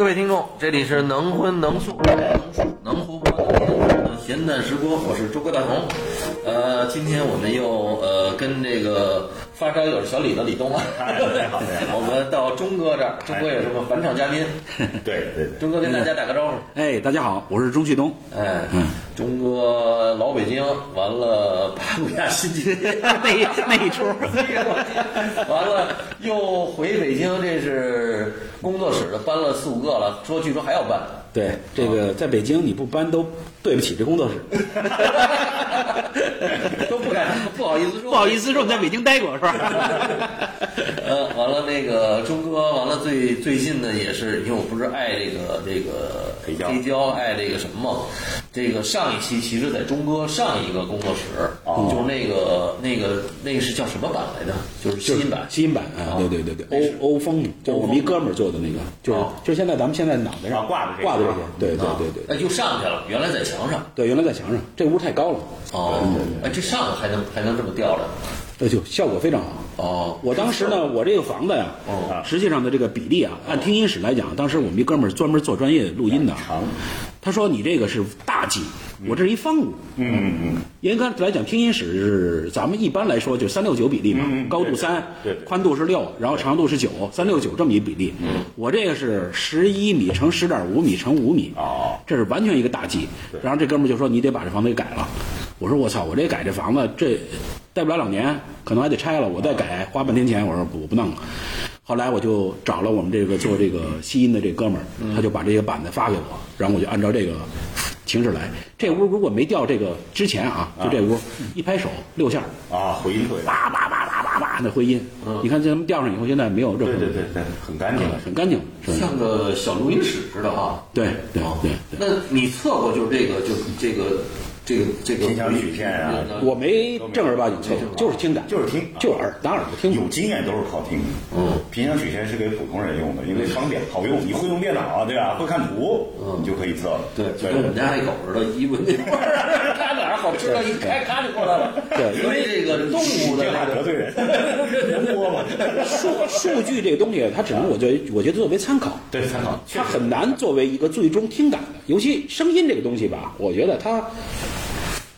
各位听众，这里是能荤能素能素能活泼能言的闲淡时光，我是周哥大同。呃，今天我们又呃跟这个发烧友小李子李东啊，我们到钟哥这儿，钟哥也是个返场嘉宾。对对对，钟哥跟大家打个招呼。哎，大家好，我是钟旭东。哎，钟哥老北京，完了八路亚新街那一那一出，完了又回北京，这是工作室的搬了四五个了，说据说还要搬。对，这个在北京你不搬都对不起这工作室，都 不好意思说，不好意思说你在北京待过是吧？呃，完了那个钟哥，完了最最近呢也是，因为我不是爱这个这个黑胶黑胶，爱这个什么嘛。这个上一期其实，在钟哥上一个工作室，哦就是那个那个那个是叫什么版来着？就是新音版。新音版啊，对对对对，欧欧风，就是我们一哥们儿做的那个，就是哦就是现在咱们现在脑袋上啊挂的这个挂的这些，对对啊对对对，哎，又上去了，原来在墙上。对，原来在墙上，这屋太高了，哦，哎，这上头还能还能这么吊着？那就效果非常好。哦，我当时呢，我这个房子呀，哦实际上的这个比例啊，按听音室来讲，当时我们一哥们儿专门做专业录音的啊长，他说你这个是大 G，我这是一方屋。嗯嗯嗯，严格来讲，听音室是咱们一般来说就三六九比例嘛，嗯嗯高度三宽度是六，然后长度是九，三六九这么一比例。我这个是十一米乘十点五米乘五米，哦这是完全一个大 G。然后这哥们儿就说你得把这房子给改了。我说我操，我这改这房子这待不了两年，可能还得拆了，我再改花半天钱，我说我不弄了。后来我就找了我们这个做这个吸音的这哥们儿，他就把这个板子发给我，然后我就按照这个形式来。这屋如果没掉这个之前啊，就这屋一拍手六下，啊，回音特别大，叭叭叭叭叭叭那回音，你看这他们吊上以后，现在没有任何对对对对，很干净。很干净？像个小录音室似的哈。对对哦对对。那你测过就是这个，就是这个，这个这个音响曲线啊我没正儿八经测，就是听感，就是听就耳当耳朵听。有经验都是靠听。嗯，频响曲线是给普通人用的，因为方便好用。你会用电脑对吧？会看图，你就可以测了。对，就跟我们家那狗似的，一闻那好吃的，一开咔就过来了。对因为这个动物的得罪人，能播吗？数数据这个东西，它只能我觉得我觉得作为参考，对，参考。它很难作为一个最终听感的。尤其声音这个东西吧，我觉得它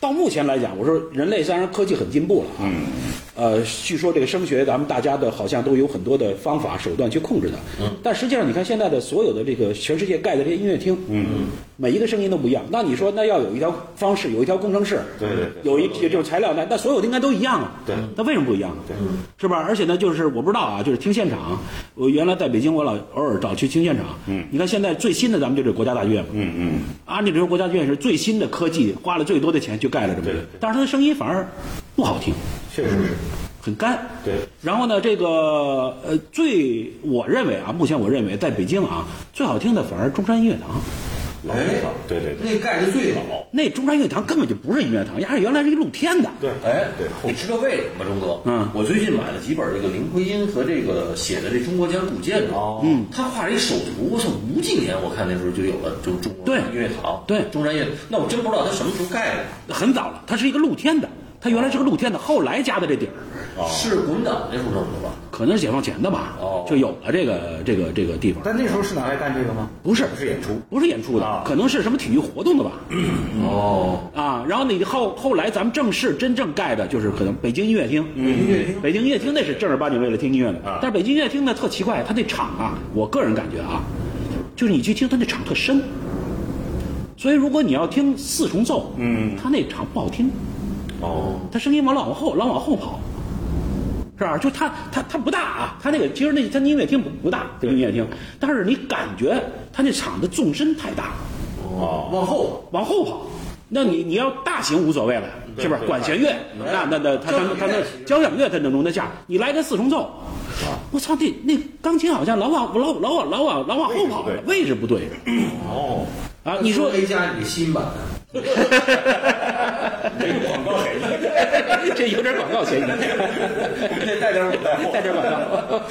到目前来讲，我说人类虽然科技很进步了啊，嗯，呃，据说这个声学咱们大家的好像都有很多的方法手段去控制它，嗯，但实际上你看现在的所有的这个全世界盖的这些音乐厅，嗯，每一个声音都不一样。那你说那要有一条方式，有一条工程式，对对对有一这种材料，那那所有的应该都一样啊，对那为什么不一样？对，是吧？而且呢，就是我不知道啊，就是听现场，我原来在北京，我老偶尔找去听现场，嗯，你看现在最新的咱们就是国家大剧院嘛，嗯嗯，按理说国家剧院是最新的科技，花了最多的钱去盖了这么一个但是它的声音反而不好听。确实是。很干。对。然后呢，这个呃，最我认为啊，目前我认为在北京啊，最好听的反而中山音乐堂。老地方，对对对。那盖的最老。那中山音乐堂根本就不是音乐堂，压原来是一露天的。对哎，对你知道为什么吗，钟哥？嗯我最近买了几本这个林徽因和这个写的这中国讲古建筑。哦嗯，他画了一手图，我操，五几年我看那时候就有了，就中国对音乐堂，对中山音乐。那我真不知道他什么时候盖的，很早了，它是一个露天的，它原来是个露天的，后来加的这底儿，哦。是国民党那时候弄的吧？可能是解放前的吧，哦。就有了这个这个这个地方。但那时候是拿来干这个吗？不是。不是演出。不是演出的，啊。可能是什么体育活动的吧？哦，啊，然后你后后来咱们正式真正盖的就是可能北京音乐厅，音乐厅北京音乐厅那是正儿八经为了听音乐的，啊。但是北京音乐厅呢特奇怪，它那场啊，我个人感觉啊，就是你去听它那场特深，所以如果你要听四重奏，嗯，它那场不好听，哦，它声音往老往后老往后跑，是吧？就他他他不大啊，他那个其实那他音乐厅不不大，这个音乐厅，但是你感觉他那场的纵深太大，哦，往后往后跑。那你你要大型无所谓了，是不是？管弦乐，那那那他他他那交响乐。他能容得下，你来个四重奏，我操，那那钢琴好像老往老老往老往老往后跑了，位置不对。哦，啊！你说 A 加你新版的，这个广告？这有点广告嫌疑，带点 带点广告。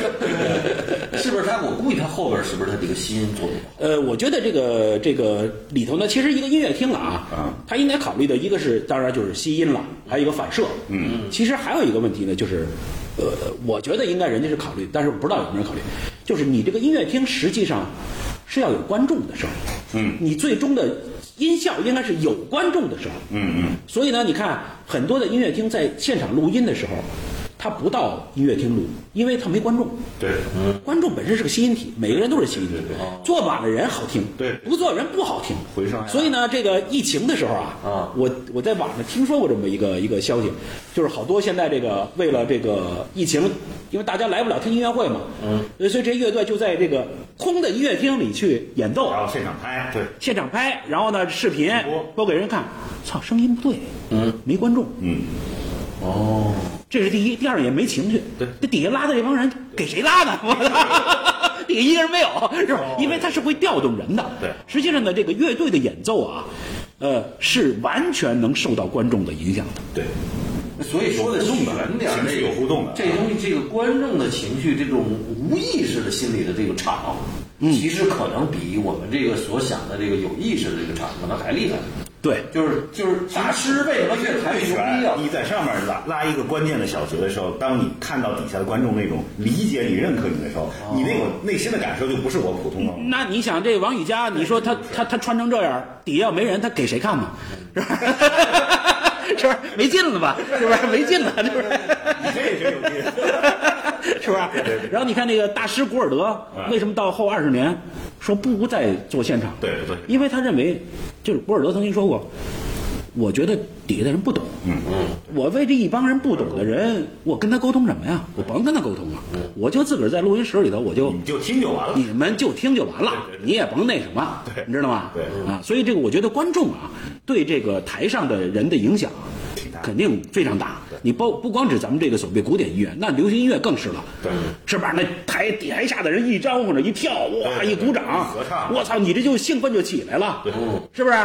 是不是他？我估计他后边是不是他这个吸音作用？呃，我觉得这个这个里头呢，其实一个音乐厅了啊，啊他应该考虑的一个是，当然就是吸音了，还有一个反射。嗯，其实还有一个问题呢，就是，呃，我觉得应该人家是考虑，但是我不知道有没有人考虑，就是你这个音乐厅实际上是要有观众的声音，嗯，你最终的音效应该是有观众的时候，嗯嗯，所以呢，你看很多的音乐厅在现场录音的时候，他不到音乐厅录，因为他没观众。对，嗯观众本身是个吸音体，每个人都是吸音体。坐满了人好听，对不坐人不好听。回声所以呢，这个疫情的时候啊，啊。我我在网上听说过这么一个一个消息，就是好多现在这个为了这个疫情，因为大家来不了听音乐会嘛，嗯，所以这些乐队就在这个空的音乐厅里去演奏，然后现场拍，对，现场拍，然后呢视频播。播给人看，操，声音不对，嗯，没观众，嗯，哦，这是第一，第二也没情趣。对，这底下拉的这帮人给谁拉的？我操，底下一个人没有，是吧？因为他是会调动人的。对实际上呢，这个乐队的演奏啊，呃，是完全能受到观众的影响的。对，所以说的全点儿，情绪有互动的这东西，这个观众的情绪，这种无意识的心理的这个场，其实可能比我们这个所想的这个有意识的这个场可能还厉害。对，就是就是大师为什么越弹越牛逼啊？你在上面拉拉一个关键的小节的时候，当你看到底下的观众那种理解你、认可你的时候，你那种内心的感受就不是我普通的。那你想这王宇佳，你说他他他穿成这样，底下要没人，他给谁看嘛？是吧？是不是没劲了吧？是不是没劲了？是不是？你这也挺有劲。是不是？然后你看那个大师古尔德，为什么到后二十年说不再做现场？对对因为他认为，就是古尔德曾经说过，我觉得底下的人不懂，嗯嗯，我为这一帮人不懂的人，我跟他沟通什么呀？我甭跟他沟通了，我就自个儿在录音室里头，我就你就听就完了。你们就听就完了，你也甭那什么，对你知道吗？对啊，所以这个我觉得观众啊，对这个台上的人的影响肯定非常大。你包不光指咱们这个所谓古典音乐，那流行音乐更是了，对，是吧？那台台下的人一招呼着一跳，哇，一鼓掌合唱，我操，你这就兴奋就起来了，对是不是？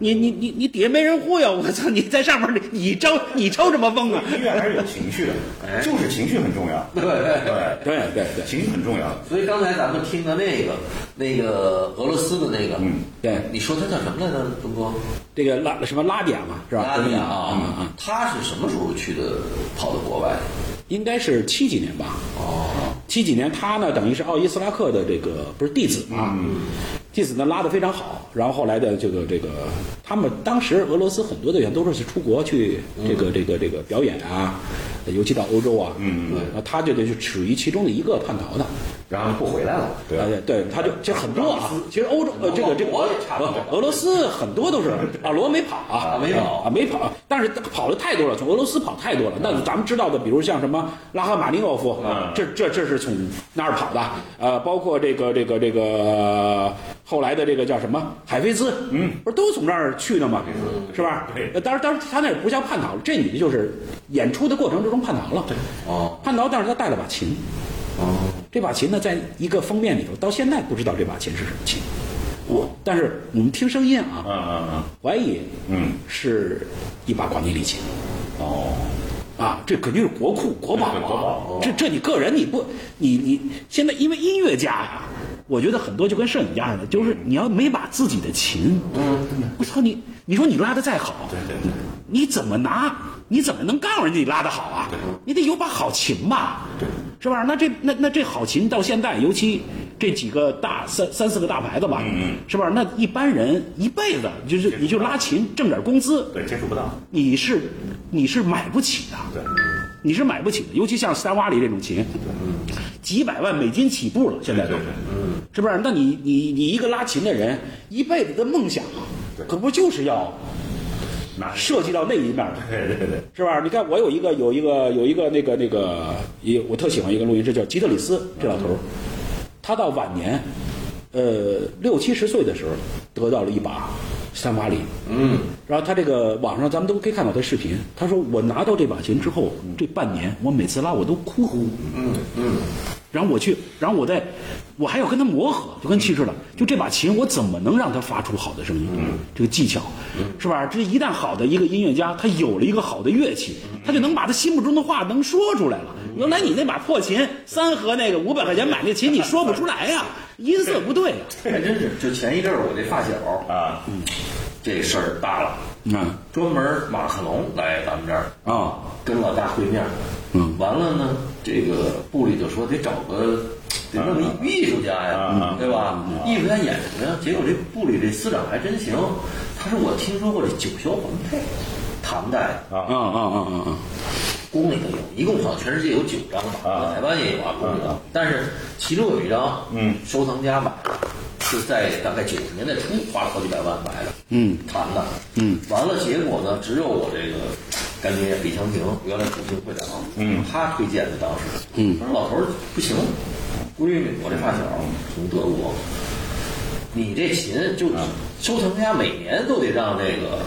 你你你你底下没人忽悠，我操，你在上面你你抽你抽什么风啊？音乐还是有情绪的，就是情绪很重要。对对对。对，对对对情绪很重要。所以刚才咱们听的那个那个俄罗斯的那个，嗯，对，你说他叫什么来着？东哥，这个拉什么拉点嘛，是吧？拉蒂亚嗯嗯啊，他是什么时候去这个？跑到国外？应该是七几年吧。哦，七几年他呢，等于是奥伊斯拉克的这个不是弟子嘛，弟子呢拉得非常好，然后后来的这个这个，他们当时俄罗斯很多队员都是去出国去这个这个这个表演啊，尤其到欧洲啊，嗯嗯他就得是属于其中的一个叛逃的。然后不回来了，对啊，对对，他就其实很多啊，其实欧洲呃这个这个俄罗斯很多都是 啊，罗没跑啊，没跑啊没跑，但是跑的太多了，从俄罗斯跑太多了。那咱们知道的，比如像什么拉赫玛尼诺夫，这这这是从那儿跑的，呃，包括这个这个这个后来的这个叫什么海菲兹，嗯，不是都从那儿去的吗？是吧？当然当然他那也不叫叛逃，这女的就是演出的过程之中叛逃了，对哦叛逃，但是他带了把琴。哦，这把琴呢，在一个封面里头，到现在不知道这把琴是什么琴。我，但是我们听声音啊，嗯嗯嗯，怀疑，嗯，是一把广尼里琴哦，啊，这肯定是国库国宝啊 宝。这这你个人你不，你你现在因为音乐家呀，我觉得很多就跟摄影家似的，就是你要没把自己的琴，嗯，我操你，你说你拉的再好，对对对，你怎么拿？你怎么能告诉人家你拉的好啊？你得有把好琴吧？是吧？那这那那这好琴到现在，尤其这几个大三三四个大牌子吧，是吧？那一般人一辈子就是你就拉琴挣点工资，对，接触不到，你是你是买不起的，对，你是买不起的。尤其像斯坦瓦里这种琴，几百万美金起步了，现在都是不是？那你你你一个拉琴的人，一辈子的梦想，可不就是要那涉及到那一面了？对对对，是吧？你看，我有一个有一个有一个那个那个，一我特喜欢一个录音师叫吉特里斯，这老头儿，他到晚年，呃六七十岁的时候，得到了一把斯坦瓦里，嗯，然后他这个网上咱们都可以看到他视频，他说我拿到这把琴之后，这半年我每次拉我都哭，嗯嗯，然后我去，然后我再，我还要跟他磨合，就跟气似的，就这把琴我怎么能让它发出好的声音？这个技巧，是吧？这一旦好的一个音乐家，他有了一个好的乐器，他就能把他心目中的话能说出来了。原来你那把破琴，三和那个五百块钱买那琴，你说不出来呀，音色不对呀。还真是。就前一阵儿我这发小，啊，这事儿大了，嗯。专门马克龙来咱们这儿啊。跟老大会面，嗯。完了呢，这个部里就说得找个得弄个艺术家呀，对吧？艺术家演什么呀？结果这部里这司长还真行，他说我听说过这九霄环佩，唐代。的啊。啊啊啊啊！宫里头有，一共好像全世界有九张吧，台湾也有啊，宫里头。但是其中有一张，嗯，收藏家买了，是在大概九十年代初花了好几百万买的，嗯，谈的，嗯，完了结果呢，只有我这个干爹李强平，原来主兴会长，嗯，他推荐的当时，嗯。他说老头儿不行，闺女，我这发小从德国，你这琴就收藏家每年都得让这个。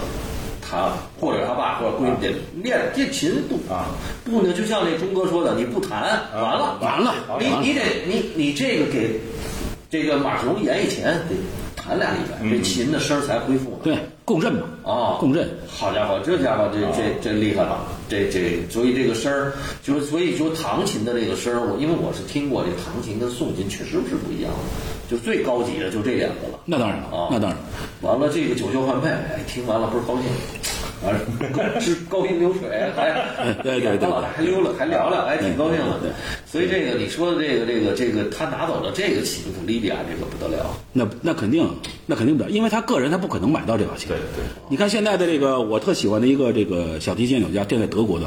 他或者他爸或者闺女得练这琴不啊。不呢，就像那钟哥说的，你不弹完了。完了。你你得你你这个给这个马龙演以前得弹俩礼拜，这琴的声儿才恢复呢。对，共振嘛，啊，共振。好家伙，这家伙这这这厉害了，这这所以这个声儿，就是所以说唐琴的这个声儿，我因为我是听过这唐琴跟宋琴确实是不一样的，就最高级的就这两个了。那当然了啊，那当然。完了，这个九霄换配，哎，听完了倍儿高兴，完了高是高兴流水，还 对对对老大还溜了，还聊聊，还挺高兴的。对，所以这个你说的这个这个这个，他拿走了这个琴，莉迪亚这个不得了。那那肯定，那肯定不得，因为他个人他不可能买到这把琴。对对。你看现在的这个，我特喜欢的一个这个小提琴演奏家，现在德国的，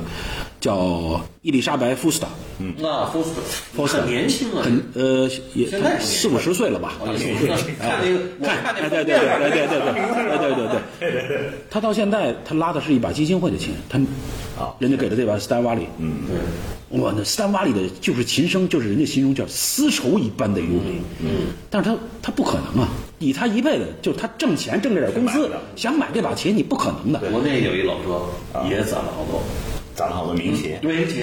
叫伊丽莎白·福斯特，嗯，那福斯特福斯特。年轻啊，很呃也现在四五十岁了吧？看那个，我看对对对对对对对对 对对对，他到现在他拉的是一把基金会的琴，他啊人家给的这把斯坦瓦里，嗯，对，哇，那斯坦瓦里的就是琴声，就是人家形容叫丝绸一般的优美，嗯，但是他他不可能啊，以他一辈子就他挣钱挣这点工资，想买这把琴你不可能的，国内有一老哥也攒了好多，攒了好多名琴，对琴，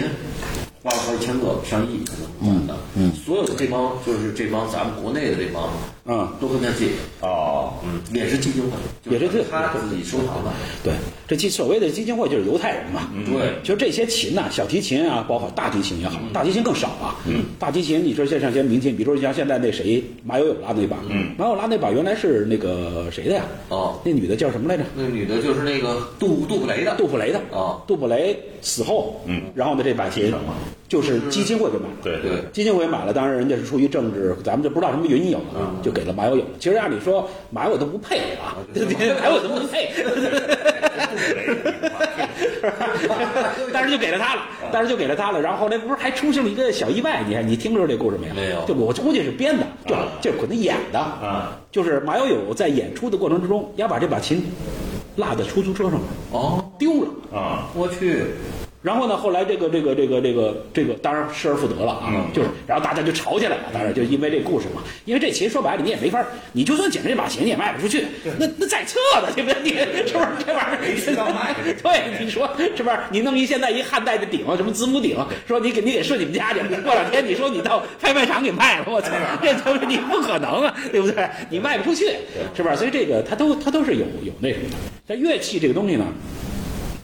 花了好几千个、上亿可能。攒的，嗯，所有的这帮就是这帮咱们国内的这帮，嗯，都跟他借，哦，嗯，也是基金会，也是这他自己收藏的，对，这基所谓的基金会就是犹太人嘛，对，就这些琴呐、小提琴啊，包括大提琴也好，大提琴更少啊。嗯，大提琴，你说像像些民琴，比如说像现在那谁马友友拉那把，嗯，马友友拉那把原来是那个谁的呀？哦。那女的叫什么来着？那女的就是那个杜杜普雷的，杜普雷的。哦。杜普雷死后，嗯，然后呢，这把琴就是基金会给买了，对对。基金会买了，当然人家是出于政治，咱们就不知道什么原因有了，就给了马友友。其实按理说马友友都不配啊，马友友都不配，但是就给了他了，但是就给了他了。然后后来不是还出现了一个小意外？你看你听说这故事没有？没有就我估计是编的，就就可能演的啊。就是马友友在演出的过程之中，要把这把琴落在出租车上哦，丢了。啊，我去，然后呢，后来这个这个这个这个这个，当然失而复得了啊，就是，然后大家就吵起来了，当然就因为这故事嘛，因为这琴说白了你也没法儿，你就算捡着这把琴你也卖不出去，那那在册的，对不对？你是不是这玩意儿对，你说是不是？你弄一现在一汉代的鼎，什么子母鼎，说你给你给顺你们家去，过两天你说你到拍卖场给卖了，我操，这都是你不可能啊，对不对？你卖不出去，是不是？所以这个它都它都是有有那什么的。但乐器这个东西呢，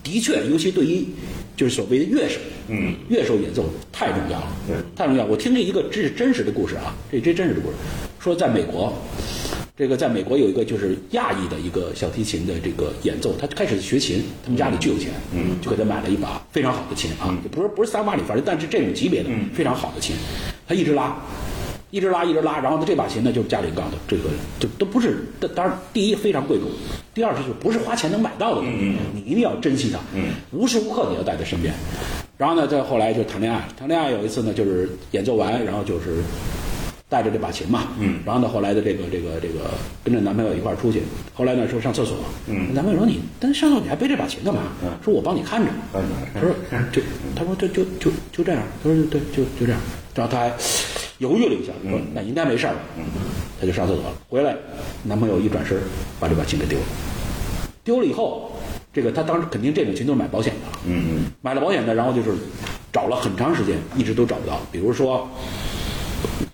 的确，尤其对于就是所谓的乐手，嗯，乐手演奏太重要了，对，太重要。我听了一个这是真实的故事啊，这这真实的故事，说在美国，这个在美国有一个就是亚裔的一个小提琴的这个演奏，他开始学琴，他们家里巨有钱，嗯，就给他买了一把非常好的琴啊，不是不是三万里，反正但是这种级别的非常好的琴，他一直拉。一直拉，一直拉，然后呢，这把琴呢就是家里告的，这个就都不是，当当然，第一非常贵重，第二是就是不是花钱能买到的东西，你一定要珍惜它，无时无刻你要带在身边。然后呢，再后来就谈恋爱，谈恋爱有一次呢，就是演奏完，然后就是带着这把琴嘛，嗯，然后呢，后来的这个这个这个跟着男朋友一块儿出去，后来呢说上厕所，嗯，男朋友说你但上厕所你还背这把琴干嘛？说我帮你看着，他说就他说就就就就这样，他说对就就这样，然后他还犹豫了一下，说那应该没事儿吧，他就上厕所了，回来男朋友一转身把这把琴给丢了，丢了以后，这个他当时肯定这种琴都是买保险的，嗯买了保险的，然后就是找了很长时间，一直都找不到。比如说，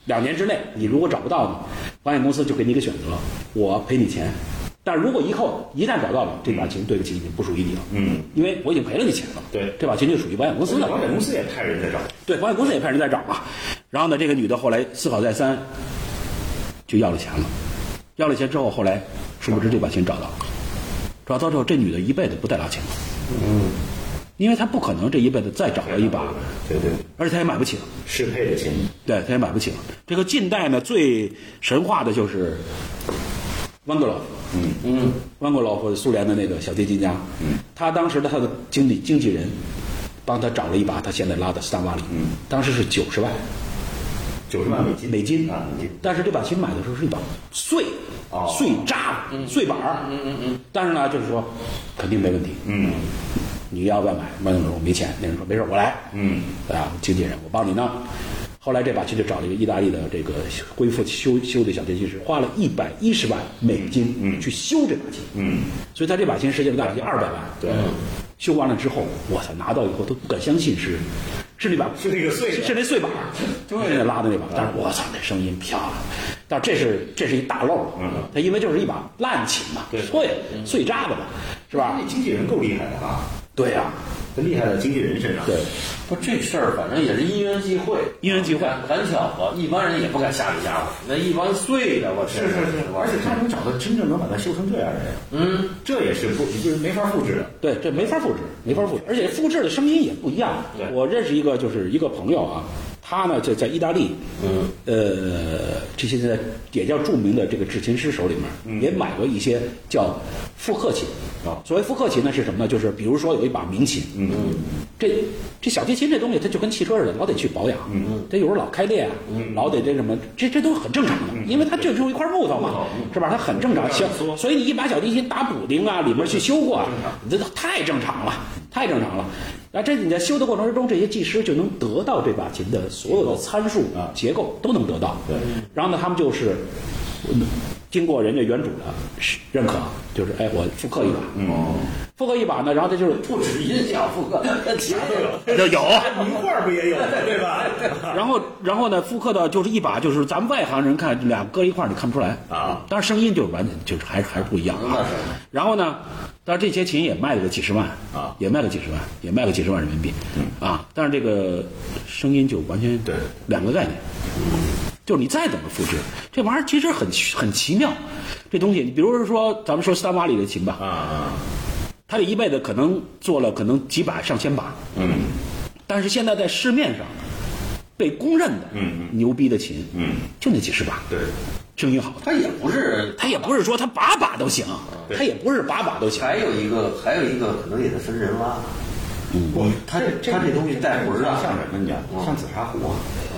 两年之内你如果找不到呢，保险公司就给你一个选择，我赔你钱。但如果以后一旦找到了这把琴，对不起，已经不属于你了，嗯，因为我已经赔了你钱了。对这把琴就属于保险公司的。保险公司也派人在找，对，保险公司也派人在找嘛。然后呢，这个女的后来思考再三，就要了钱了。要了钱之后，后来殊不知这把琴找到了，找到之后，这女的一辈子不再拉琴了。嗯，因为他不可能这一辈子再找了一把，对对，而且他也买不起了。适配的琴，对，他也买不起了。这个近代呢，最神话的就是温格罗，嗯嗯，温格罗或者苏联的那个小提琴家，嗯，他当时的他的经理经纪人帮他找了一把他现在拉的斯坦瓦里，嗯，当时是九十万九十万美金，美金。啊，美金，但是这把琴买的时候是一把碎哦。碎渣碎板儿，嗯嗯嗯，但是呢，就是说肯定没问题，嗯。你要不要买？万格罗说没钱，那人说没事，我来，嗯，啊，经纪人，我帮你弄。后来这把琴就找了一个意大利的这个恢复修修的小提琴师，花了一百一十万美金去修这把琴，嗯，所以他这把琴实际上大概就二百万。对，修完了之后，我操，拿到以后都不敢相信是是那把是那个碎是是那碎把，对，那拉的那把。但是我操，那声音漂亮。但是这是这是一大漏，嗯，它因为就是一把烂琴嘛，对碎碎渣子嘛，是吧？那经纪人够厉害的啊，对呀、这厉害在经纪人身上，对。不，这事儿反正也是因缘际会，因缘际会。赶赶巧了，一般人也不敢下这家伙。那一帮碎的，我是是是，而且他能找到真正能把他修成这样的人，嗯，这也是不就是没法复制的。对，这没法复制，没法复制，而且复制的声音也不一样。对。我认识一个，就是一个朋友啊，他呢就在意大利，嗯，呃，这些在也叫著名的这个制琴师手里面，也买过一些叫复刻琴。啊所谓复刻琴呢是什么呢？就是比如说有一把名琴，嗯，这这小提琴这东西它就跟汽车似的，老得去保养，嗯，它有时候老开裂啊，老得这什么，这这都很正常的，因为它就就一块木头嘛，是吧？它很正常，行，所以你一把小提琴打补丁啊，里面去修过啊，这都太正常了，太正常了。啊，这你在修的过程之中，这些技师就能得到这把琴的所有的参数啊、结构都能得到。对，然后呢，他们就是嗯经过人家原主的认可，就是哎，我复刻一把，嗯，复刻一把呢，然后他就是不止音响复刻，其他都有。就有，名画不也有 对吧？然后然后呢，复刻的就是一把，就是咱们外行人看俩搁一块儿你看不出来啊，但是声音就是完全就是还是还是不一样。啊。然后呢，但是这些琴也卖了个几十万啊。也卖了几十万，也卖了几十万人民币啊，但是这个声音就完全对。两个概念。就是你再怎么复制，这玩意儿其实很很奇妙。这东西，你比如说，咱们说斯坦瓦里的琴吧，啊啊，他这一辈子可能做了可能几百上千把，嗯但是现在在市面上被公认的嗯牛逼的琴，嗯，就那几十把，对，声音好。他也不是，他也不是说他把把都行，他也不是把把都行。还有一个，还有一个可能也得分人拉。嗯不，他这他这东西带魂儿啊，像什么？你讲像紫砂壶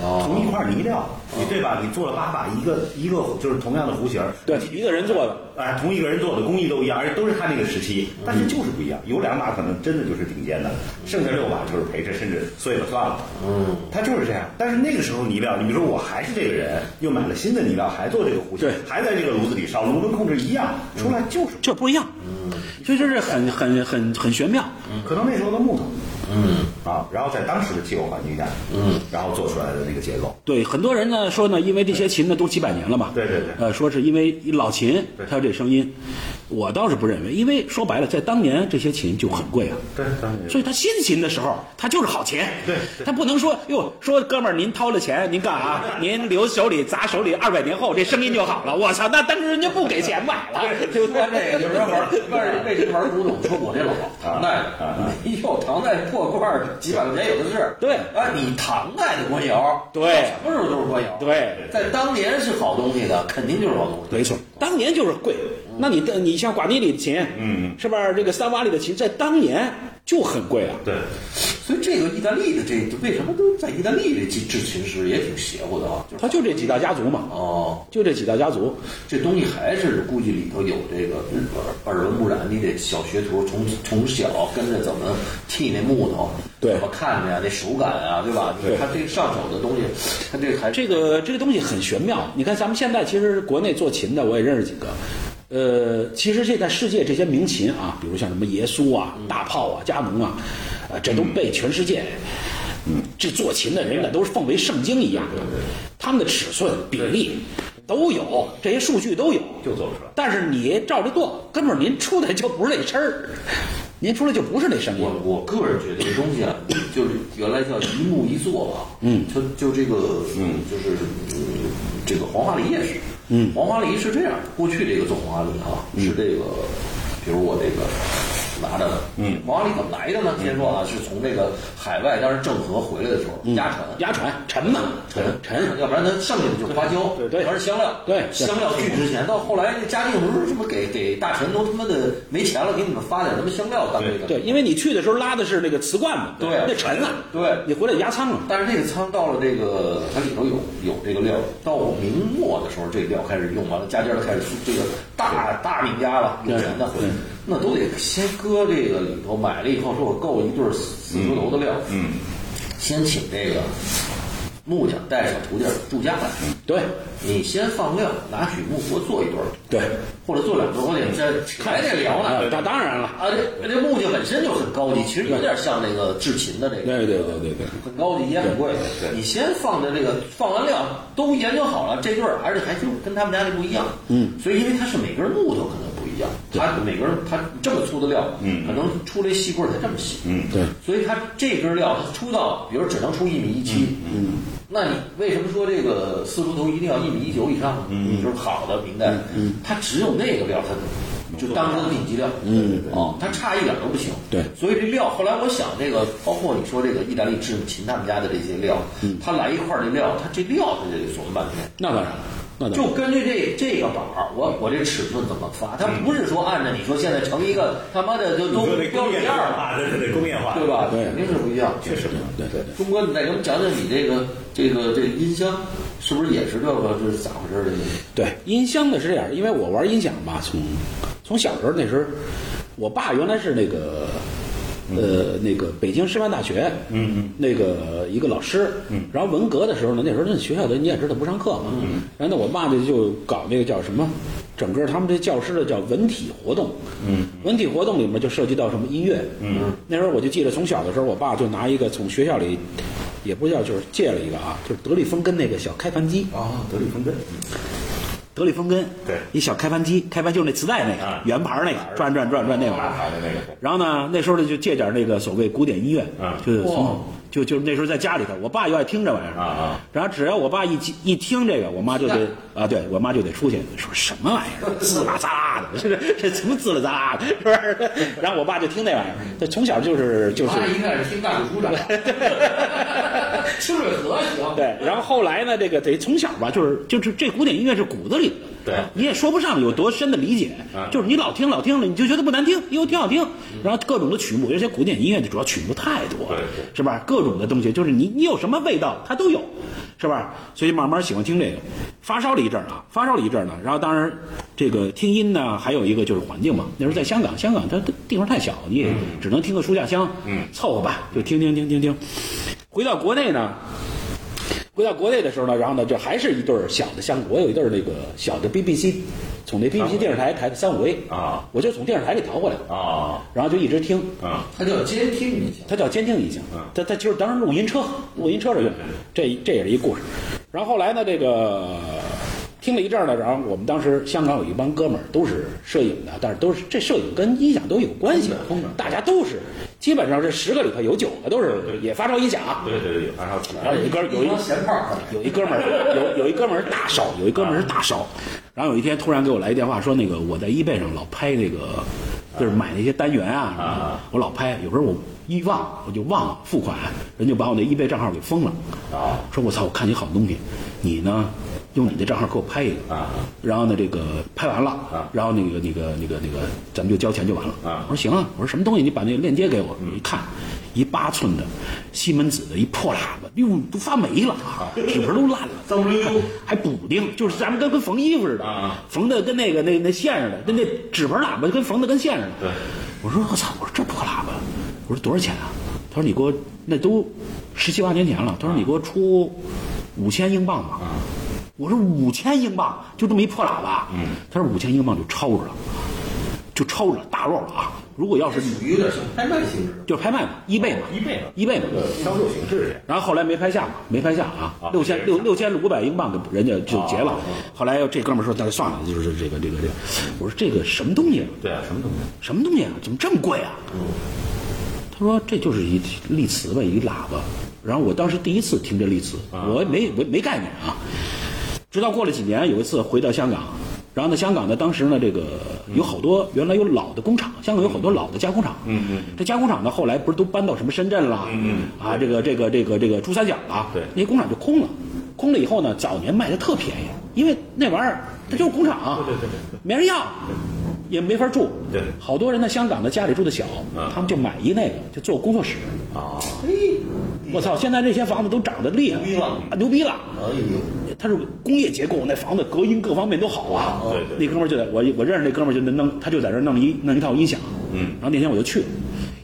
啊，同一块泥料，你对吧？你做了八把，一个一个就是同样的弧形儿，对，一个人做的，哎，同一个人做的工艺都一样，而且都是他那个时期，但是就是不一样。有两把可能真的就是顶尖的，剩下六把就是陪着，甚至碎了算了。嗯，他就是这样。但是那个时候泥料，你比如说我还是这个人，又买了新的泥料，还做这个弧形对，还在这个炉子里烧，炉温控制一样，出来就是。这不一样。嗯所以就是很很很很玄妙。可能那时候的木头，嗯。啊，然后在当时的气候环境下，嗯，然后做出来的那个结构，对，很多人呢说呢，因为这些琴呢都几百年了嘛，对对对。呃，说是因为老琴它有这声音，我倒是不认为，因为说白了，在当年这些琴就很贵啊，对，当年。所以它新琴的时候，它就是好琴。对它不能说哟，说哥们儿您掏了钱，您干啊？您留手里砸手里，二百年后这声音就好了。我操，那当时人家不给钱买了，对不说对？这个就是玩玩为什么玩古董？说我这老唐代的，哎呦唐代破罐儿几百块钱有的是。对啊，你唐代的官窑，对什么时候都是官窑。对在当年是好东西的，肯定就是好东西。没错，当年就是贵。那你的你像瓜地里的琴，嗯，是不是？这个三瓦里的琴，在当年就很贵啊。对，所以这个意大利的这为什么都在意大利这制琴师也挺邪乎的啊？就是他就这几大家族嘛，哦，就这几大家族。这东西还是估计里头有这个耳耳闻目染，你得小学徒从从小跟着怎么剃那木头，对怎么看着呀，那手感啊，对吧？对他这个上手的东西，他这个还这个这个东西很玄妙。你看，咱们现在其实国内做琴的，我也认识几个。呃，其实现在世界这些名琴啊，比如像什么耶稣啊、大炮啊、加农啊，呃，这都被全世界，嗯，这做琴的人呢都是奉为圣经一样。的，他们的尺寸、比例都有，这些数据都有，就做不出来。但是你照着做，根本您出来就不是那声儿，您出来就不是那声音。我。我个人觉得这东西啊，就是原来叫一木一作吧，嗯，就就这个，嗯，就是嗯，这个黄花梨也是，嗯，黄花梨是这样，过去这个做黄花梨啊，是这个，比如我这个拿着的。嗯，毛阿里怎么来的呢？先说啊，是从这个海外当时郑和回来的时候压船，压船沉嘛，沉沉，要不然它剩下的就是花椒，对对全是香料，对香料巨值钱。到后来这嘉靖不是什么给给大臣都他妈的没钱了，给你们发点什么香料当这个。对，因为你去的时候拉的是那个瓷罐嘛，对那沉了，对你回来压仓了。但是这个仓到了这个它里头有有这个料，到明末的时候，这个料开始用完了，家家都开始这个大大名家了，有钱的对，那都得先搁这个里头，买了以后说我够一对儿四十头的料，嗯，先请这个木匠带小徒弟儿住家来，对。你先放料，拿曲木佛做一对儿，对，或者做两对儿，我得这还得聊呢。那当然了，啊，这这木匠本身就很高级，其实有点像那个制琴的这个，对对对对对，很高级也很贵。你先放的这个放完料都研究好了，这对儿还是还就跟他们家那不一样。嗯，所以因为它是每根木头可能不一样，它每根它这么粗的料，嗯。可能出来细棍才这么细。嗯对，所以它这根料它出到，比如只能出一米一七，嗯，那你为什么说这个四猪头一定要一米一九以上？呢？嗯，就是好的明代，嗯，它只有那个料，它就当成顶级料，嗯，哦，它差一点都不行，对。所以这料后来我想，这个包括你说这个意大利制琴他们家的这些料，嗯，它来一块儿这料，它这料它就得琢磨半天，那当然，那。就根据这这个板儿，我我这尺寸怎么发？它不是说按照你说现在成一个他妈的就都标准样儿了。化，对对对，工业化，对？吧？对肯定是不一样，确实不一样对对对，钟哥，你再给我们讲讲你这个这个这个音箱，是不是也是这个是咋回事儿？这个对，音箱呢是这样，因为我玩音响吧，从从小时候那时候，我爸原来是那个。呃，那个北京师范大学，嗯嗯，那个一个老师，嗯，然后文革的时候呢，那时候那学校的你也知道不上课嘛，嗯，然后呢，我爸呢就搞那个叫什么，整个他们这教师的叫文体活动，嗯，文体活动里面就涉及到什么音乐，嗯，那时候我就记得从小的时候，我爸就拿一个从学校里，也不叫就是借了一个啊，就是德利风根那个小开盘机，啊，德利风根，德利风根，对。一小开盘机，开盘就是那磁带那个、啊。圆盘那个，转转转转那玩意大儿。牌的那个，然后呢，那时候呢就借点那个所谓古典音乐，啊就是从哇就就那时候在家里头，我爸又爱听这玩意儿。啊啊。然后只要我爸一一听这个，我妈就得啊，对我妈就得出去说什么玩意儿，滋啦喳啦的，这 这什么滋啦喳啦的，是不是？然后我爸就听那玩意儿，他从小就是就是。他一看是听大主书长，清水河行，对，然后后来呢，这个得从小吧，就是就是这古典音乐是骨子里的，对。你也说不上有多深的理解，嗯。就是你老听老听了，你就觉得不难听，因为挺好听，然后各种的曲目，而且古典音乐的主要曲目太多了，是吧？各种的东西，就是你你有什么味道，它都有，是吧？所以慢慢喜欢听这个，发烧了一阵啊，发烧了一阵呢，然后当然这个听音呢，还有一个就是环境嘛，那时候在香港，香港它地方太小，你也只能听个书架箱，嗯。凑合吧，就听听听听听。回到国内呢，回到国内的时候呢，然后呢，这还是一对儿小的箱子，我有一对儿那个小的 BBC，从那 BBC 电视台台的三五 A 啊，我就从电视台里淘过来的，啊。然后就一直听，啊，它叫监听音响。它叫监听音响嗯，它它就是当时录音车，录音车上用，这这也是一故事。然后后来呢，这个听了一阵儿呢，然后我们当时香港有一帮哥们儿都是摄影的，但是都是这摄影跟音响都有关系，大家都是基本上这十个里头有九个都是也发烧音响。对对对，有还有然后有一哥有一闲炮儿，有一哥们儿有有一哥们儿是大烧，有一哥们儿是大烧。然后有一天突然给我来一电话说，那个我在 eBay 上老拍那个，就是买那些单元啊什么的，我老拍，有时候我一忘我就忘了付款，人就把我那 eBay 账号给封了。啊说我操，我看你好东西，你呢用你的账号给我拍一个啊，然后呢这个拍完了啊，然后那个那个那个那个咱们就交钱就完了。啊我说行啊，我说什么东西，你把那个链接给我，我一看，一八寸的西门子的一破喇叭，哟都发霉了，纸盆都烂了，脏溜溜还补丁，就是咱们跟跟缝衣服似的，啊缝的跟那个那那线似的，那那纸盆喇叭跟缝的跟线似的。对，我说我操，我说这破喇叭，我说多少钱啊？他说你给我那都十七八年前了，他说你给我出五千英镑吧。我说五千英镑就这么一破喇叭，嗯，他说五千英镑就超着了，就超着了大漏了啊！如果要是属于有点像拍卖性质。就是拍卖嘛，一倍嘛，一倍嘛一倍嘛。销售形式然后后来没拍下嘛，没拍下啊啊，六千是六六千五百英镑给人家就结了啊。后来这哥们儿说，那就算了，就是这个这个这个，我说这个什么东西啊？对啊，什么东西？什么东西啊？怎么这么贵啊？他说这就是一丽瓷吧，一喇叭。然后我当时第一次听这丽瓷，我也没没没概念啊。直到过了几年，有一次回到香港，然后呢，香港呢，当时呢，这个有好多原来有老的工厂，香港有好多老的加工厂。嗯嗯。这加工厂呢，后来不是都搬到什么深圳啦？嗯啊，这个这个这个这个珠三角了。对那些工厂就空了，空了以后呢，早年卖的特便宜，因为那玩意儿它就是工厂，对对对对没人要，也没法住。对好多人呢，香港的家里住的小，嗯他们就买一那个，就做工作室。啊，我操！现在这些房子都涨得厉害，牛逼了啊，牛逼了！哎呦，它是工业结构，那房子隔音各方面都好啊。对对那哥们儿就在我我认识那哥们儿就能弄，他就在这弄一弄一套音响。嗯然后那天我就去了，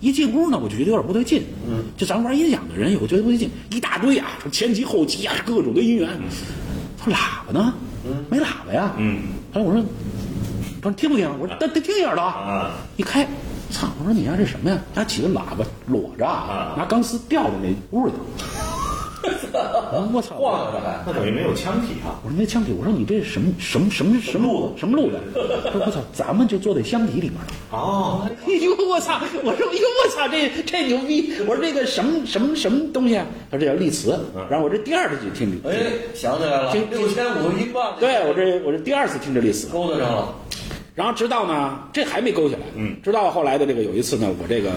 一进屋呢，我就觉得有点不对劲。嗯，就咱们玩音响的人，我觉得不对劲，一大堆啊，说前级后级啊，各种的音源。他说喇叭呢？嗯没喇叭呀。嗯。后来我说，他说听不听？我说得得听一耳朵。啊一开，操！我说你家这什么呀？家起个喇叭裸着啊拿钢丝吊在那屋里头。我操！晃悠着还。那等于没有腔体啊。我说没腔体，我说你这什么什么什么什么路什么路的？他说我操，咱们就坐在箱体里面了。哦，哎呦我操！我说哎呦我操，这这牛逼！我说这个什么什么什么东西啊？他说这叫立词。然后我这第二次就听这，哎，想起来了，听六千五一磅，对我这我这第二次听这立词。勾搭上了。然后直到呢，这还没勾起来。嗯，直到后来的这个有一次呢，我这个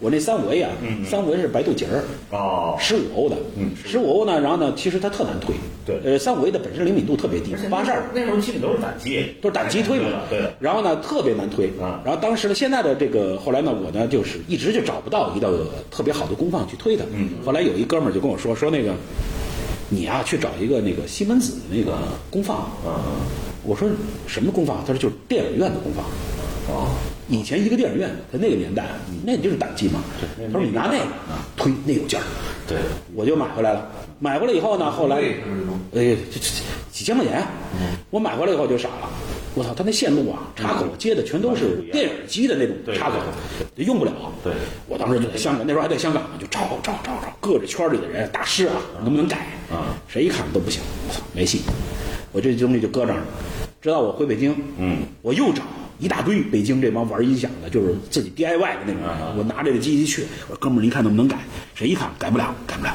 我那三五 A 啊，三五 A 是白肚节儿，哦，十五欧的，嗯，十五欧呢，然后呢，其实它特难推，对呃，三五 A 的本身灵敏度特别低，八十二，那时候基本都是胆机，都是胆机推嘛，对的。然后呢，特别难推啊然后当时呢，现在的这个后来呢，我呢就是一直就找不到一个特别好的功放去推它。嗯。后来有一哥们儿就跟我说说那个，你啊去找一个那个西门子的那个功放。啊我说什么功放？他说就是电影院的功放。哦，以前一个电影院，在那个年代，那就是胆机嘛。他说你拿那个推，那有劲儿。对，我就买回来了。买回来以后呢，后来，哎，几千块钱，我买回来以后就傻了。我操，他那线路啊，插口接的全都是电影机的那种插口，用不了。对我当时就在香港，那时候还在香港呢，就找找找找各个圈里的人，大师啊，能不能改？啊，谁一看都不行，我操，没戏。我这东西就搁这儿了。直到我回北京，嗯，我又找一大堆北京这帮玩音响的，就是自己 DIY 的那种人，我拿这个机器去，我说哥们儿，您看能不能改？谁一看改不了，改不了。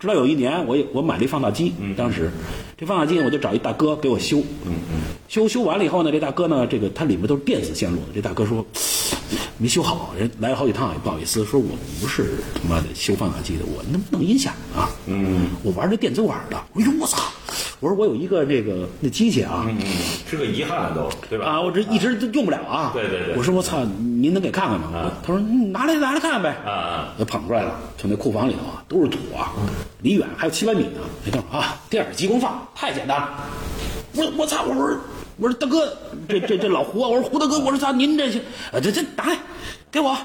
直到有一年，我也我买了一放大机，当时。这放大机我就找一大哥给我修，嗯嗯，修修完了以后呢，这大哥呢，这个它里面都是电子线路的，这大哥说 没修好，人来了好几趟也不好意思，说我不是他妈的修放大机的，我弄弄音响啊，嗯，我玩这电子管的，哎呦我操，我说我有一个这个那机器啊，嗯，是个遗憾了都，对吧？啊，我这一直都用不了啊。对对对我说我操，您能给看看吗？啊他说嗯拿来拿来看看呗。啊啊，我捧出来了，从那库房里头啊，都是土啊，离远还有七百米呢。那哥们儿啊，电影机功放太简单了。我说我操，我说我说大哥，这这这老胡啊，我说胡大哥，我说操，您这行，啊这这拿来给我，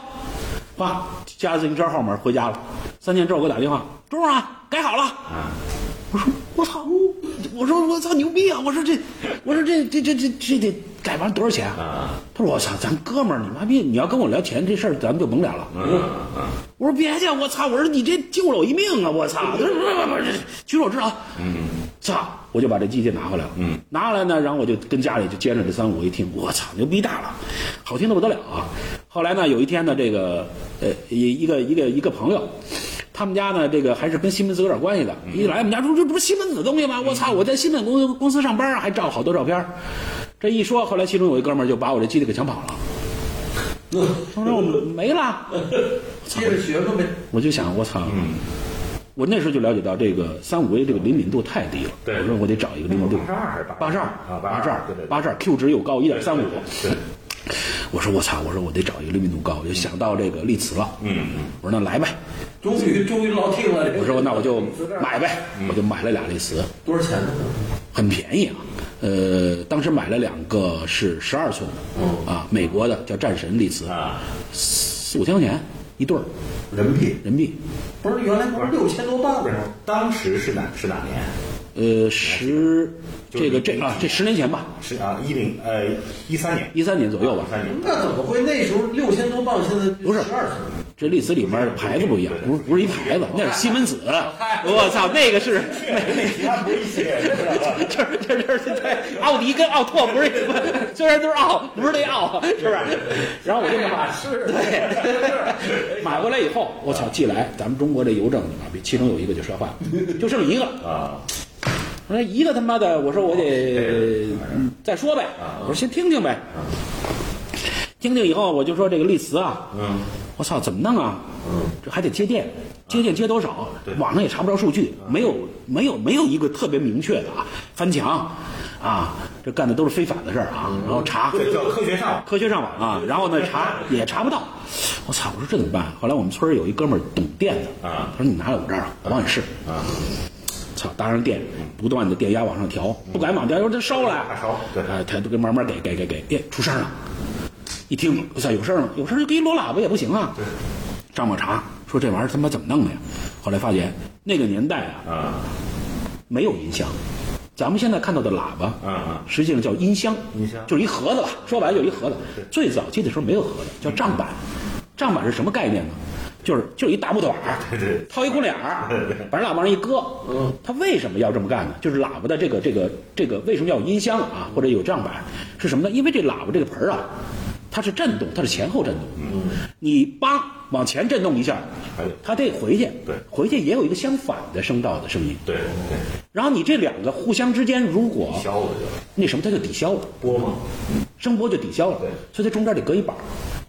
啊，加了自行车号码回家了。三天之后给我打电话，钟啊，改好了。我说我操，我说我操牛逼啊！我说这，我说这这这这这得改完多少钱啊？他说我操，咱哥们儿，你妈逼，你要跟我聊钱这事儿，咱们就甭聊了。我说别介，我操！我说你这救了我一命啊！我操！他说不不不，举手之劳。嗯，操！我就把这机器拿回来了。嗯，拿回来呢，然后我就跟家里就接着这三五，我一听，我操，牛逼大了，好听的不得了啊！后来呢，有一天呢，这个呃一一个一个一个朋友。他们家呢，这个还是跟西门子有点关系的。一来我们家说这不是西门子的东西吗？我操！我在西门公公司上班，还照好多照片。这一说，后来其中有一哥们儿就把我这机子给抢跑了。他说我没了。接着学吧呗。我就想，我操！我那时候就了解到这个三五 A 这个灵敏度太低了。对我说我得找一个灵敏度八十二还是八十二啊八十二对对对八十二 Q 值又高一点三五。对，我说我操！我说我得找一个灵敏度高，我就想到这个丽瓷了。嗯嗯，我说那来呗。终于终于落听了。我说那我就买呗，我就买了俩丽瓷，多少钱呢？很便宜啊。呃，当时买了两个是十二寸的，啊，美国的叫战神丽瓷，啊，四五千块钱一对儿人民币人民币。不是原来不是六千多磅的吗？当时是哪是哪年？呃，十这个这啊，这十年前吧，是啊，一零呃一三年，一三年左右吧一。三年。那怎么会那时候六千多磅，现在不是十二寸？这历史里面牌子不一样，不是不是一牌子，那是西门子。我操，那个是 那其他不是一些，知道吧？这这这这对，奥迪跟奥拓不是，虽然都是奥，不是那奥，是不是？然后我就买，是对，买回来以后，我操，寄来，咱们中国这邮政你妈比，其中有一个就摔坏了，就剩一个。啊，我说一个他妈的，我说我得嗯再说呗，我说先听听呗。听听以后，我就说这个丽词啊，嗯，我操，怎么弄啊？这还得接电，接电接多少？网上也查不着数据，没有没有没有一个特别明确的啊，翻墙啊，这干的都是非法的事儿啊，然后查这叫科学上网。科学上网啊，然后呢查 也查不到，我操！我说这怎么办？后来我们村儿有一哥们儿懂电的啊他说你拿来我这儿，我帮你试啊。操，搭上电，不断的电压往上调，不敢往调，说这烧了，烧对哎，他都给慢慢给给给给，哎，出声了，一听，我操，有声了，有声就给你锣喇叭也不行啊。上网查说这玩意儿他妈怎么弄的呀？后来发现那个年代啊啊没有音箱，咱们现在看到的喇叭，啊啊实际上叫音箱，音箱就是一盒子吧，说白了就是一盒子。最早期的时候没有盒子，叫账板。账板是什么概念呢？就是就是一大木头板 儿对对套一孔脸儿，把人喇叭上一搁。嗯，他为什么要这么干呢？就是喇叭的这个这个这个为什么要有音箱啊，或者有账板？是什么呢？因为这喇叭这个盆儿啊，它是震动，它是前后震动。嗯，你梆往前震动一下，它得回去。对回去也有一个相反的声道的声音。对对，然后你这两个互相之间如果消了就那什么，它就抵消了，波嘛。声波就抵消了。对所以它中间得隔一板儿。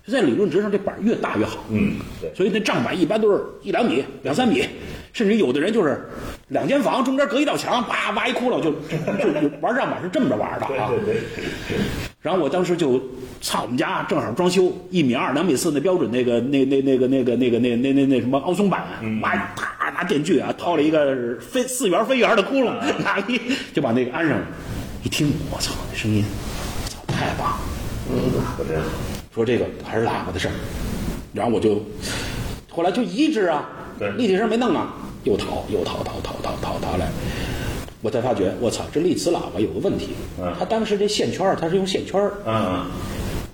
就在理论值上，这板儿越大越好。嗯，对。所以那账板一般都是一两米、两三米，甚至有的人就是两间房中间隔一道墙，啪挖一窟窿就就就玩账板是这么着玩的啊。对对对，然后我当时就，操，我们家正好装修一米二、两米四那标准那个那那那个那个那个那那那那什么凹松板，哇，啪拿电锯啊掏了一个飞四圆飞圆的窟窿，拿一就把那个安上了。一听，我操，那声音，操，太棒了！说这个还是喇叭的事儿，然后我就后来就一直啊对，立体声没弄啊，又淘又淘淘淘淘淘淘来，我才发觉我操，这立磁喇叭有个问题嗯，它当时这线圈儿它是用线圈儿，嗯嗯。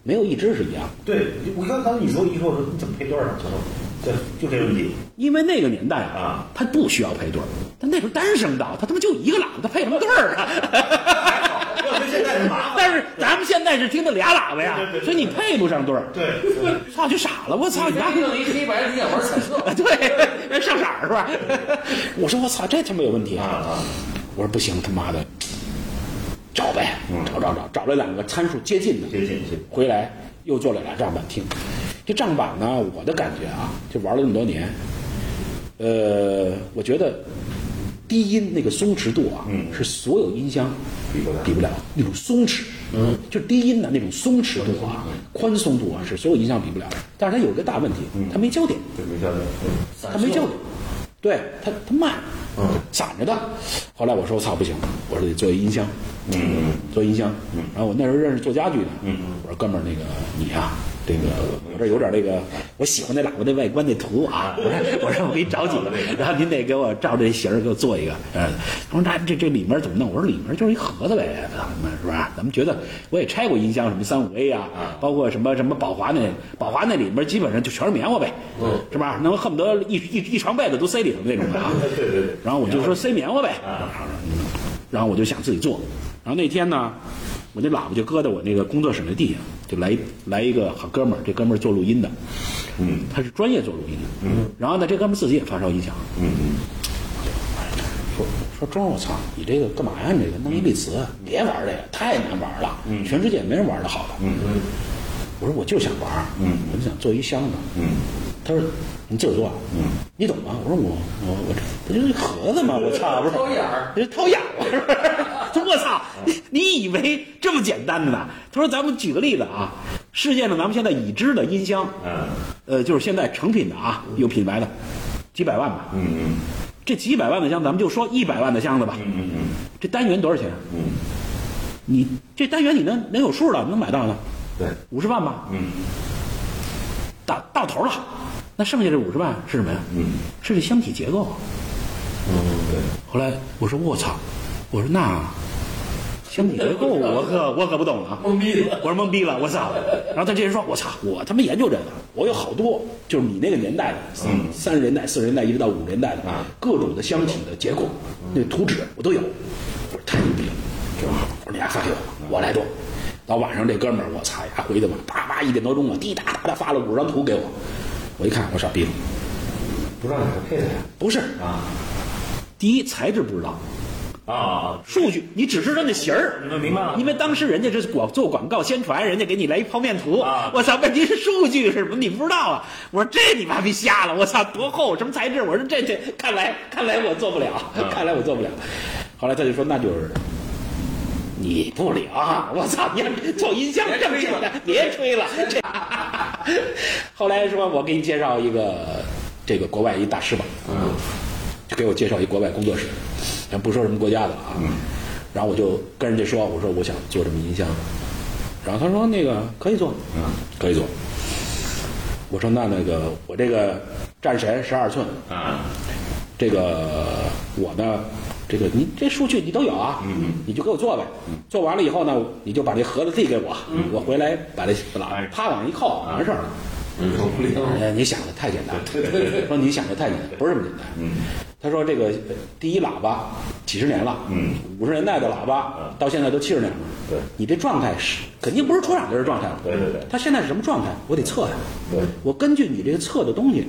没有一支是一样，对，我刚刚你说一说，我说你怎么配对儿啊？对，就这个问题。因为那个年代啊，它不需要配对儿，但那时候单声道，它他妈就一个喇叭，它配什么对儿啊？要跟现在是麻烦。但是咱们现在是听的俩喇叭呀所以你配不上对儿，对，操就傻了，我操，你丫弄一黑白，你想玩彩色？啊，对，上色儿是吧？我说我操，这他妈有问题啊啊！我说不行，他妈的，找呗，找找找，找了两个参数接近的，接近接近回来又做了俩账板听。这账板呢，我的感觉啊，就玩了这么多年，呃，我觉得低音那个松弛度啊，嗯是所有音箱比不了比不了那种松弛，嗯，就低音的那种松弛度啊，宽松度啊，是所有音箱比不了的。但是它有一个大问题，它没焦点。对，没焦点。它没焦点，对它它慢，嗯，散着的。后来我说我操不行，我说得做一音箱，嗯做音箱。嗯然后我那时候认识做家具的，嗯我说哥们儿那个你呀、这个我这有点那个我喜欢那喇叭那外观那图啊，我说我说我给你找几个，然后您得给我照这型儿给我做一个。嗯，他说那这这里面怎么弄？我说里面就是一盒子呗，咱们是吧？咱们觉得我也拆过音箱，什么三五 A 啊，包括什么什么宝华那宝华那里面基本上就全是棉花呗，嗯，是吧？能恨不得一一一床被子都塞里头那种的啊。对对对然后我就说塞棉花呗，然后我就想自己做。然后那天呢，我那喇叭就搁在我那个工作室那地上，就来来一个好哥们儿，这哥们儿做录音的，嗯。他是专业做录音的，嗯，然后呢，这哥们儿自己也发烧音响，嗯嗯，说说庄，我操，你这个干嘛呀？你这个弄一丽瓷，别玩这个，太难玩了，嗯，全世界没人玩的好的，嗯。嗯我说我就想玩，嗯我就想做一箱子，嗯。他说你自个儿做啊，嗯，你懂吗？我说我我我这不就是一盒子吗？我操，不是掏眼儿。这掏眼儿，是不是？我操，你你以为这么简单的呢？他说咱们举个例子啊，世界上咱们现在已知的音箱，嗯呃，就是现在成品的啊，有品牌的，几百万吧。嗯嗯这几百万的箱，咱们就说一百万的箱子吧。嗯嗯这单元多少钱？嗯，你这单元你能能有数了，能买到呢？对，五十万吧，嗯到到头了。那剩下这五十万是什么呀？嗯是这箱体结构。嗯，对，后来我说我操，我说那箱体结构我可我可不懂了，懵逼了我说懵逼了，我操！然后他这人说，我操，我他妈研究这个，我有好多就是你那个年代的，嗯三十年代、四十年代一直到五十年代的啊各种的箱体的结构，那图纸我都有。我说太牛逼了。我说你还发给我，我来做。到晚上这哥们儿，我操呀，回去吧，叭叭一点多钟啊，滴答答的发了五十张图给我。我一看，我傻逼了，不知道哪个配的呀？不是，啊第一材质不知道，啊啊，数据你只知道那形儿，那明白了因为当时人家这是广做广告宣传，人家给你来一剖面图，啊我操，问题是数据是什么？你不知道啊？我说这你妈逼瞎了，我操，多厚什么材质？我说这这，看来看来我做不了，看来我做不了。后来他就说那就是。你不了，我操！你看做音箱这么简单，别吹了。这后来说，我给你介绍一个这个国外一大师吧，嗯，就给我介绍一国外工作室，咱不说什么国家的了啊，然后我就跟人家说，我说我想做这么音箱，然后他说那个可以做，嗯，可以做。我说那那个我这个战神十二寸，啊，这个我呢，这个你这数据你都有啊，你就给我做呗。做完了以后呢，你就把这盒子递给我，我回来把这把啪往上一扣，完事儿了。哎，你想的太简单了。说你想的太简单，不是这么简单。他说这个呃第一喇叭几十年了，五十年代的喇叭到现在都七十年了。对你这状态是肯定不是出厂的这状态了。对对对他现在是什么状态？我得测呀。对我根据你这个测的东西，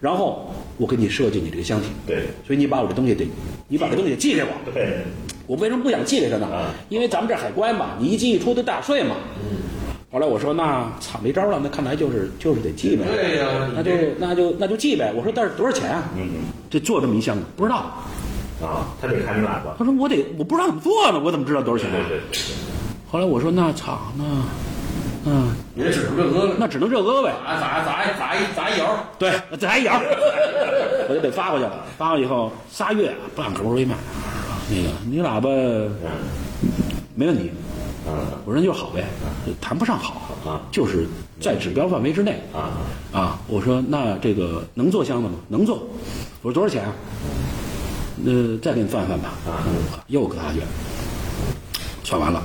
然后我给你设计你这个箱体。对所以你把我这东西得，你把这东西得寄给我。对，我为什么不想寄给他呢啊？因为咱们这海关嘛，你一进一出都大税嘛。后来我说那操没招了，那看来就是就是得寄呗。对呀那就那就那就寄呗。我说但是多少钱啊？嗯这做这么一箱子不知道。嗯，啊，他得看你喇叭，他说我得我不知道怎么做呢，我怎么知道多少钱啊？对对对，后来我说那操那嗯也只能这个了，那只能这个呗。砸砸砸砸一砸一摇，对，再来一摇，我就得发过去了。发过去以后仨月不按口为卖，那个你喇叭没问题。嗯我说那就好呗，谈不上好啊，就是在指标范围之内啊啊。我说那这个能做箱子吗？能做。我说多少钱啊？呃，再给你算算吧。啊又跟他去算完了，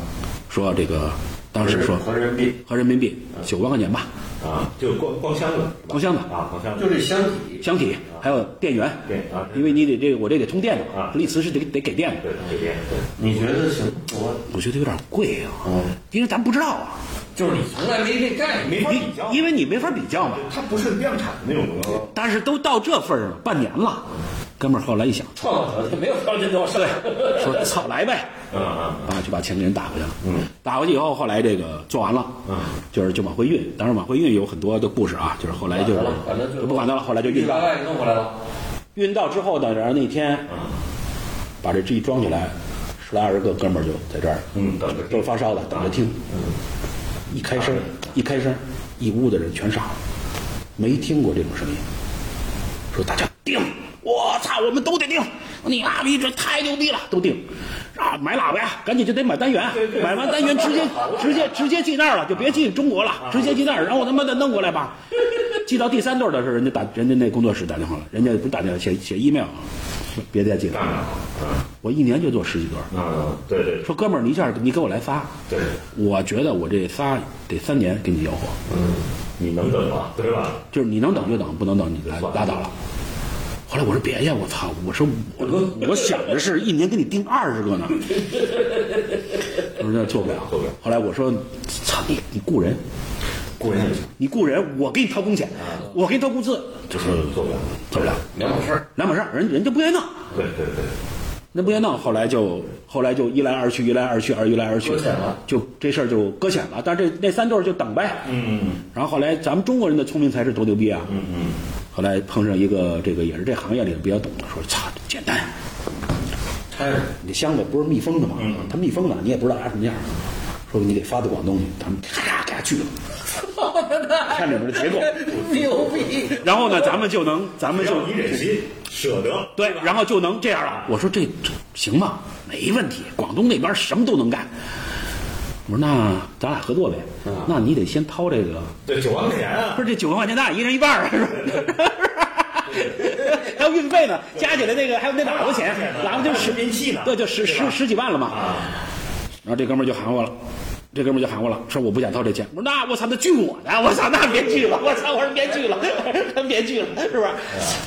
说这个当时说合人民币。合人民币九万块钱吧，啊，就光光箱子，光箱子。啊，光箱子，就这箱体，箱体还有电源，对啊因为你得这个我这得通电的啊。丽瓷是得得给电的，对对对对，你觉得行？我我觉得有点贵啊，因为咱不知道啊，就是你从来没这概念，没法比较，因为你没法比较嘛。它不是量产的那种东西，但是都到这份儿上了，半年了，哥们儿后来一想，创造条件没有条件多少，说操来呗，嗯嗯啊，就把钱给人打过去了。嗯，打过去以后，后来这个做完了，嗯，就是就往回运。当然往回运有很多的故事啊，就是后来就是就不管他了，后来就运到运弄回来了，运到之后呢，然后那天把这这一装起来，十来二十个哥们儿就在这儿，嗯，等着都是发烧的，等着听。一开声，一开声，一屋的人全傻了，没听过这种声音。说大家定，我操，我们都得定，你妈逼这太牛逼了，都定。啊，买喇叭呀，赶紧就得买单元，买完单元直接直接直接寄那儿了，就别寄中国了，直接寄那儿，然后他妈的弄过来吧。寄到第三对儿的时候，人家打人家那工作室打电话了，人家不是打电话写写 email，说别再寄了我一年就做十几对儿。嗯嗯，对对说哥们儿，你一下你给我来仨，对，我觉得我这仨得三年给你要货，嗯，你能等吗？对吧？就是你能等就等，不能等你来拉倒了。后来我说别呀，我操！我说我我想着是一年给你订二十个呢，我说那做不了，做不了后来我说，操你你雇人，雇人你雇人，我给你掏工钱，我给你掏工资，就是做不了，做不了，两码事儿。两码事儿，人人家不愿意弄。对对对，那不愿意弄，后来就后来就一来二去，一来二去，二一来二去，搁浅了就这事儿就搁浅了。但是这那三对儿就等呗。嗯然后后来咱们中国人的聪明才智多牛逼啊！嗯嗯，后来碰上一个这个也是这行业里比较懂的，说操，简单，拆了，你这箱子不是密封的吗？嗯它密封的，你也不知道啥什么样。说你得发到广东去，他们咔给他锯了，看里面的结构。牛逼！然后呢，咱们就能，咱们就你忍心舍得，对，然后就能这样了。我说这这行吗？没问题，广东那边什么都能干。我说那咱俩合作呗。那你得先掏这个，对九万块钱啊不，是这九万块钱，咱俩一人一半儿，是吧？还有运费呢，加起来那个还有那喇叭钱，喇叭就十还有运气呢对，就十十十几万了嘛。啊，然后这哥们儿就喊我了，这哥们儿就喊我了，说我不想掏这钱。我说那我操，那拒我呢，我操，那别拒了，我操，我说别拒了，咱别拒了，是不是？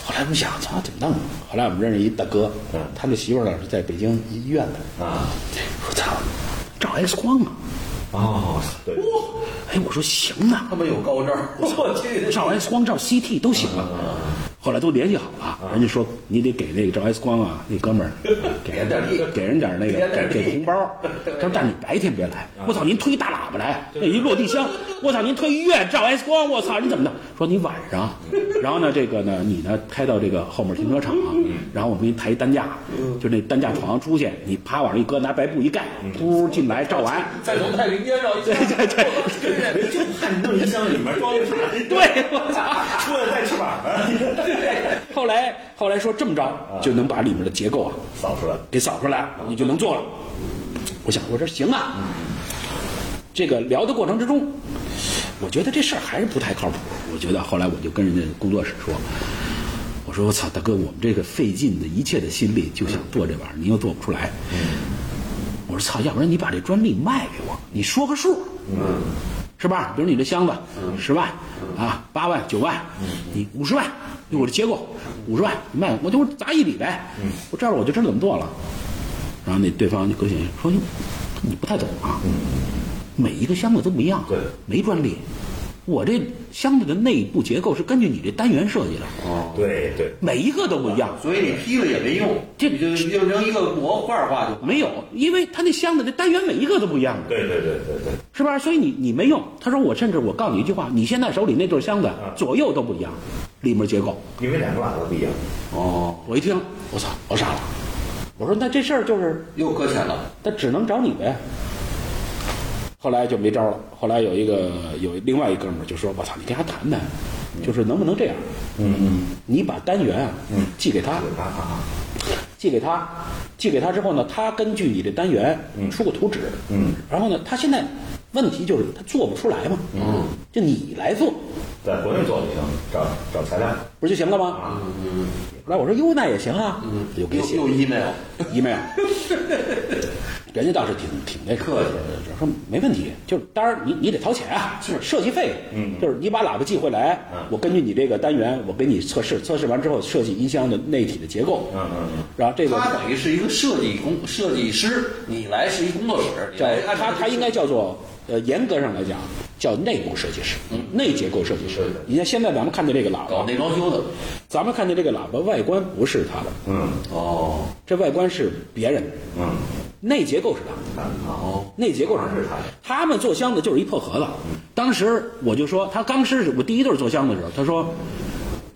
后来我们想，操，怎么弄？后来我们认识一大哥嗯，他的媳妇儿呢是在北京医院的，啊，我操，照 X 光啊。哦，对，哎，我说行啊，他们有高招，我去，照 X 光、照 CT 都行啊。后来都联系好了，人家说你得给那个赵 X 光啊，那哥们儿给人点力给人点那个给给红包。他说但你白天别来，我操，您推一大喇叭来，那一落地箱，我操，您推医院照 X 光，我操，你怎么的？说你晚上，然后呢，这个呢，你呢开到这个后面停车场，然后我们给你抬一担架，就那担架床出去，你啪往上一搁，拿白布一盖，噗进来照完。再从太平间绕一圈，对对 对人就怕你弄一箱里面装个啥？对，我操！出来带翅膀的，后来后来说这么着就能把里面的结构啊扫出来。给扫出来，你就能做了。我想我说行啊，这个聊的过程之中，我觉得这事儿还是不太靠谱。我觉得后来我就跟人家工作室说，我说我操大哥，我们这个费尽的一切的心力就想做这玩意儿，你又做不出来。我说操，要不然你把这专利卖给我，你说个数。是吧？比如你这箱子十万啊，八万、九万，你五十万，就我这结构五十万，你卖我就砸一笔呗。我这样我就知道怎么做了。然后那对方就搁心说你你不太懂啊，每一个箱子都不一样，对没专利。我这箱子的内部结构是根据你这单元设计的，哦，对对，每一个都不一样。所以你批了也没用，这你就变成一个模块化就没有，因为它那箱子的单元每一个都不一样的。对对对对对，是吧？所以你你没用。他说我甚至我告诉你一句话，你现在手里那对箱子左右都不一样，里面结构。因为两个喇叭不一样。哦，我一听，我操，我傻了。我说那这事儿就是，又搁浅了。那只能找你呗。后来就没招了。后来有一个有另外一哥们儿就说：“我操，你跟他谈谈，就是能不能这样？嗯嗯，你把单元啊，嗯。寄给他，啊寄给他，寄给他之后呢，他根据你这单元出个图纸，嗯，然后呢，他现在问题就是他做不出来嘛，嗯，就你来做，在国内做就行，找找材料。不是就行了吗？嗯，后来我说哟，那也行啊，嗯，就给写。又 email，email，人家倒是挺挺那客气的，说没问题，就是当然你你得掏钱啊，是。设计费，嗯，就是你把喇叭寄回来，我根据你这个单元，我给你测试，测试完之后设计音箱的内体的结构，嗯嗯嗯，然后这个他等于是一个设计工设计师，你来是一工作室，你叫来按照他他应该叫做呃严格上来讲叫内部设计师，内结构设计师。你看现在咱们看的这个喇叭，搞内装修的。咱们看见这个喇叭外观不是他的，嗯。哦。这外观是别人的，嗯，内结构是他的。哦，内结构上是他的。他们做箱子就是一破盒子。当时我就说，他刚试我第一对做箱子的时候，他说，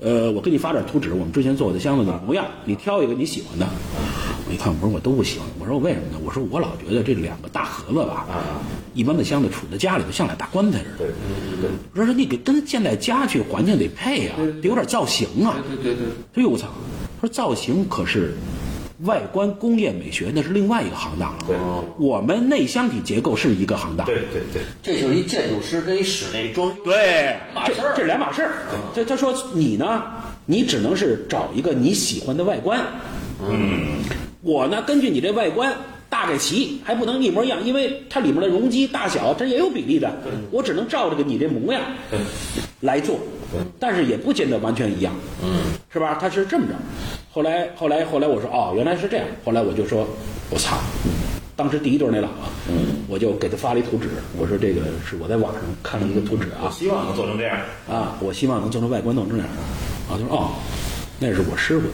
呃，我给你发点图纸，我们之前做的箱子的模样，你挑一个你喜欢的。我一看，我说我都不喜欢。我说我为什么呢？我说我老觉得这两个大盒子吧，一般的箱子杵在家里头像俩大棺材似的。对对，我说你给跟现在家具环境得配啊，得有点造型啊。对对对，哎呦我操！他说造型可是外观工业美学，那是另外一个行当了。对我们内箱体结构是一个行当。对对对，这就是一建筑师跟一室内装修对，这码事儿这两码事儿。这他说你呢，你只能是找一个你喜欢的外观。嗯，我呢，根据你这外观。大概齐还不能一模一样，因为它里面的容积大小它也有比例的，我只能照这个你这模样来做，但是也不见得完全一样，嗯，是吧？他是这么着。后来后来后来我说哦，原来是这样。后来我就说，我操，当时第一对那喇叭，嗯，我就给他发了一图纸，我说这个是我在网上看了一个图纸啊，希望能做成这样。啊，我希望能做成外观弄成这样。啊，他说哦，那是我师傅。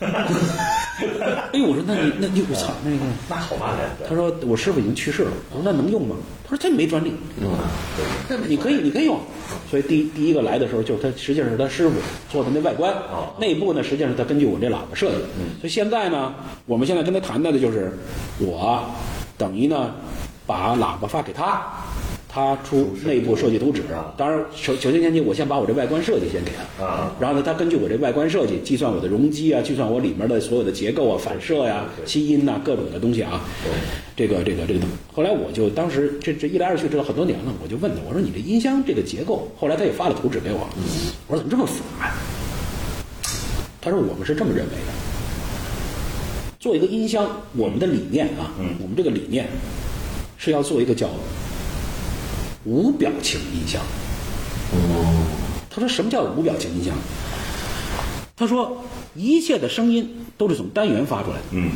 哎呦，我说那你那你我操那个，那好办呀，他说我师傅已经去世了。我说那能用吗？他说这没专利。嗯，你可以，你可以用。所以第第一个来的时候，就是他实际上是他师傅做的那外观，内部呢实际上是他根据我这喇叭设计。所以现在呢，我们现在跟他谈的就是，我等于呢把喇叭发给他，他出内部设计图纸。当然，首首先前提，我先把我这外观设计先给他，啊。然后呢，他根据我这外观设计计算我的容积啊，计算我里面的所有的结构啊、反射呀、吸音呐、各种的东西啊。这个这个这个，后来我就当时这这一来二去知道很多年了，我就问他，我说你这音箱这个结构，后来他也发了图纸给我，我说怎么这么复杂呀？他说我们是这么认为的，做一个音箱，我们的理念啊，我们这个理念是要做一个叫无表情音箱。他说什么叫无表情音箱？他说一切的声音都是从单元发出来的。嗯，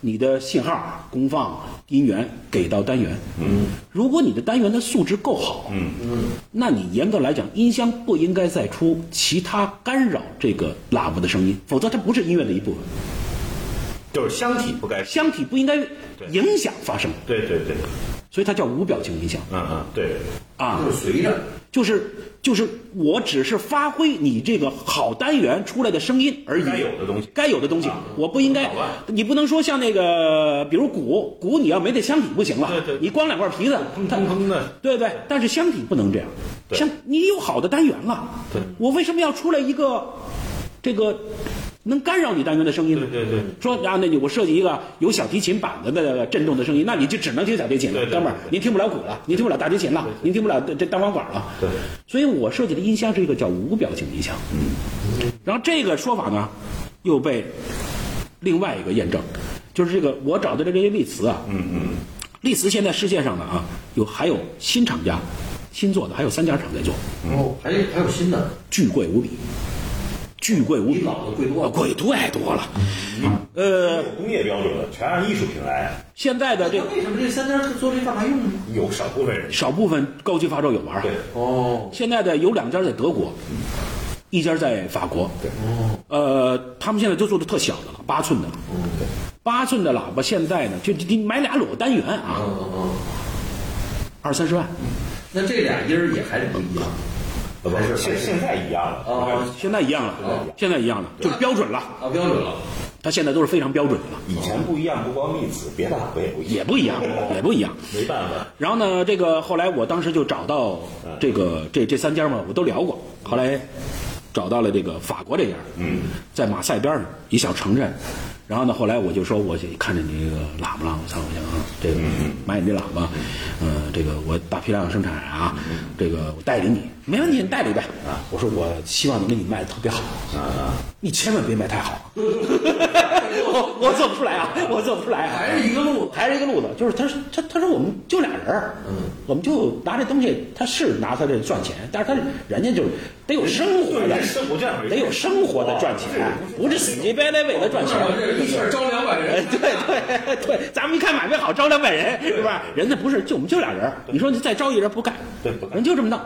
你的信号、功放、音源给到单元。嗯，如果你的单元的素质够好，嗯嗯，那你严格来讲，音箱不应该再出其他干扰这个喇叭的声音，否则它不是音乐的一部分。就是箱体不该，箱体不应该影响发声，对对对，所以它叫无表情音箱嗯嗯对，啊。就是随着，就是就是，我只是发挥你这个好单元出来的声音而已，该有的东西。该有的东西，我不应该你不能说像那个，比如鼓，鼓你要没得箱体不行了，对对你光两块皮子，它砰砰的，对对，但是箱体不能这样，对。箱你有好的单元了，对。我为什么要出来一个这个能干扰你单元的声音呢？对对对。说然后那你我设计一个有小提琴板子的震动的声音，那你就只能听小提琴。了，哥们儿，您听不了鼓了，您听不了大提琴了，您听不了这这单簧管了。对，所以我设计的音箱是一个叫无表情音箱。嗯，然后这个说法呢，又被另外一个验证，就是这个我找的这个利磁啊，嗯嗯，利磁现在世界上的啊，有还有新厂家新做的，还有三家厂在做，哦，还还有新的，巨贵无比，巨贵无比，比老的贵多了。啊贵太多了。呃，工业标准的，全按艺术品来，现在的这为什么这三家做这干嘛用呢？有少部分人。少部分高级发烧友玩儿。对，哦，现在的有两家在德国，一家在法国。对，呃，他们现在都做的特小的了，八寸的了。八寸的喇叭现在呢，就你买俩裸单元啊，嗯嗯嗯，二三十万。那这俩音儿也还是不一样，呃不是现现在一样了，啊现在一样了，现在一样了，就是标准了。啊，标准了，它现在都是非常标准的了，以前不一样，不光密子，别的也不一样，也不一样，也不一样。没办法，然后呢，这个后来我当时就找到这个这这三家嘛，我都聊过。后来找到了这个法国这家，嗯，在马赛边上一小城镇。然后呢，后来我就说，我就看着你这个喇叭了，我操，我想啊，这个买你这喇叭，呃，这个我大批量生产啊，这个我代理你，没问题，你代理呗。啊，我说我希望能给你卖的特别好，啊，你千万别卖太好。我我做不出来啊，我做不出来啊，还是一个路子还是一个路子，就是他说他他说我们就俩人儿，嗯，我们就拿这东西，他是拿他这赚钱，但是他人家就是得有生活的得有生活的赚钱，不是死乞白赖为了赚钱。一下招两百哎，人，对对对，咱们一看买卖好，招两百人是吧？人家不是，就我们就俩人，你说你再招一人不干，对不就这么弄。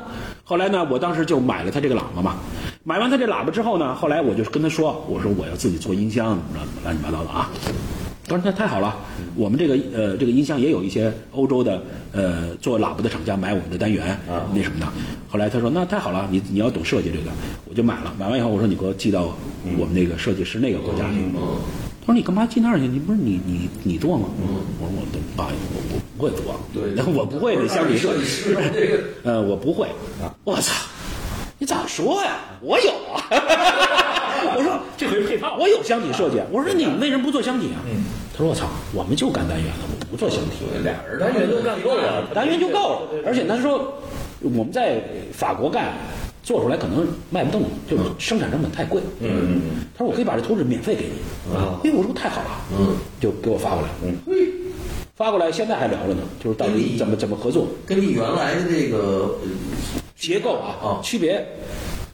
后来呢，我当时就买了他这个喇叭嘛，买完他这喇叭之后呢，后来我就跟他说，我说我要自己做音箱，怎么着乱七八糟的啊。他说那太好了，我们这个呃这个音箱也有一些欧洲的呃做喇叭的厂家买我们的单元啊那什么的。后来他说那太好了，你你要懂设计这个，我就买了。买完以后我说你给我寄到我们那个设计师那个国家去。他说你干嘛寄那儿去？你不是你你你做吗？我说我都不好意思，我我不会做。对然后我不会的箱体 设计师这个 呃，我不会。我操，你咋说呀？我有啊。我说这回配套我有箱体设计。我说你为什么不做箱体啊？他说我操，我们就干单元的，我不做箱体。俩人单元都干够了，单元就够了。而且他说我们在法国干。做出来可能卖不动，就是生产成本太贵嗯。嗯，他说我可以把这图纸免费给你。啊，哎，我说太好了。嗯，就给我发过来。嗯，发过来，现在还聊着呢，就是到底怎么怎么合作。跟你原来的这个结构啊，啊区别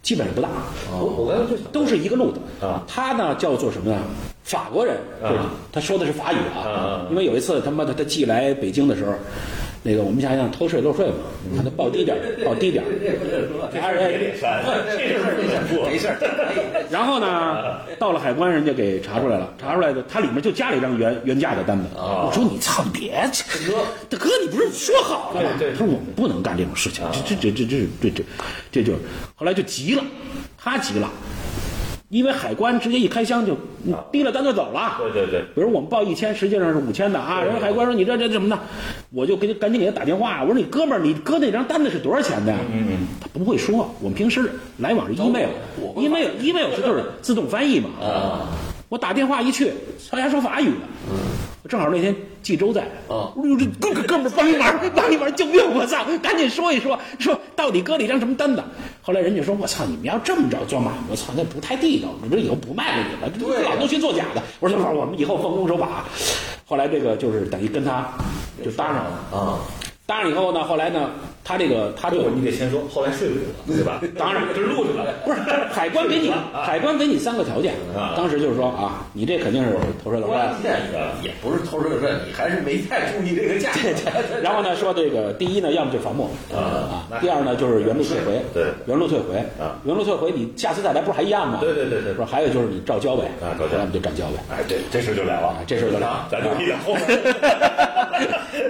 基本上不大，我我刚才就都是一个路子啊。他呢叫做什么呢？法国人，就是他说的是法语啊啊。因为有一次他妈的他寄来北京的时候，那个我们想想偷税漏税嘛，他得报低点，报低点儿。还是别脸山，这事儿，没事，然后呢，到了海关，人家给查出来了，查出来的，它里面就加了一张原原价的单子。我说你操，你别，大哥，你不是说好了吗？他说我们不能干这种事情，这这这这这这这就，后来就急了，他急了。因为海关直接一开箱就提了单就走了。对对对比如我们报一千，实际上是五千的啊。人家海关说你这这什么的，我就给赶紧给他打电话，我说你哥们儿，你搁那张单子是多少钱的呀？嗯嗯，他不会说，我们平时来往是 email，email email 是就是自动翻译嘛。啊，我打电话一去，他家说法语呢。嗯，正好那天冀州在。啊哎呦，这哥哥们儿帮一忙，帮一忙，救命！我操，赶紧说一说，说到底搁了一张什么单子。后来人家说，我操，你们要这么着做买卖，我操，那不太地道，我这以后不卖给你了，这老弄虚作假的。我说，我们以后奉公守法。后来这个就是等于跟他就搭上了。啊，搭上以后呢，后来呢，他这个他这个你得先说，后来睡不着了，对吧？当然这是录着了。不是海关给你 海关给你三个条件啊，当时就是说啊，你这肯定是偷税漏税。关键也不是偷税漏税，你还是没太注意这个价钱。然后呢，说这个第一呢，要么就罚没啊啊，第二呢就是原路退回，对原路退回啊，原路退回，你下次再来不是还一样吗？对对对对是？还有就是你照交呗，啊照交要么就照交呗。哎，对这事儿就了了，这事儿就了咱就一点后。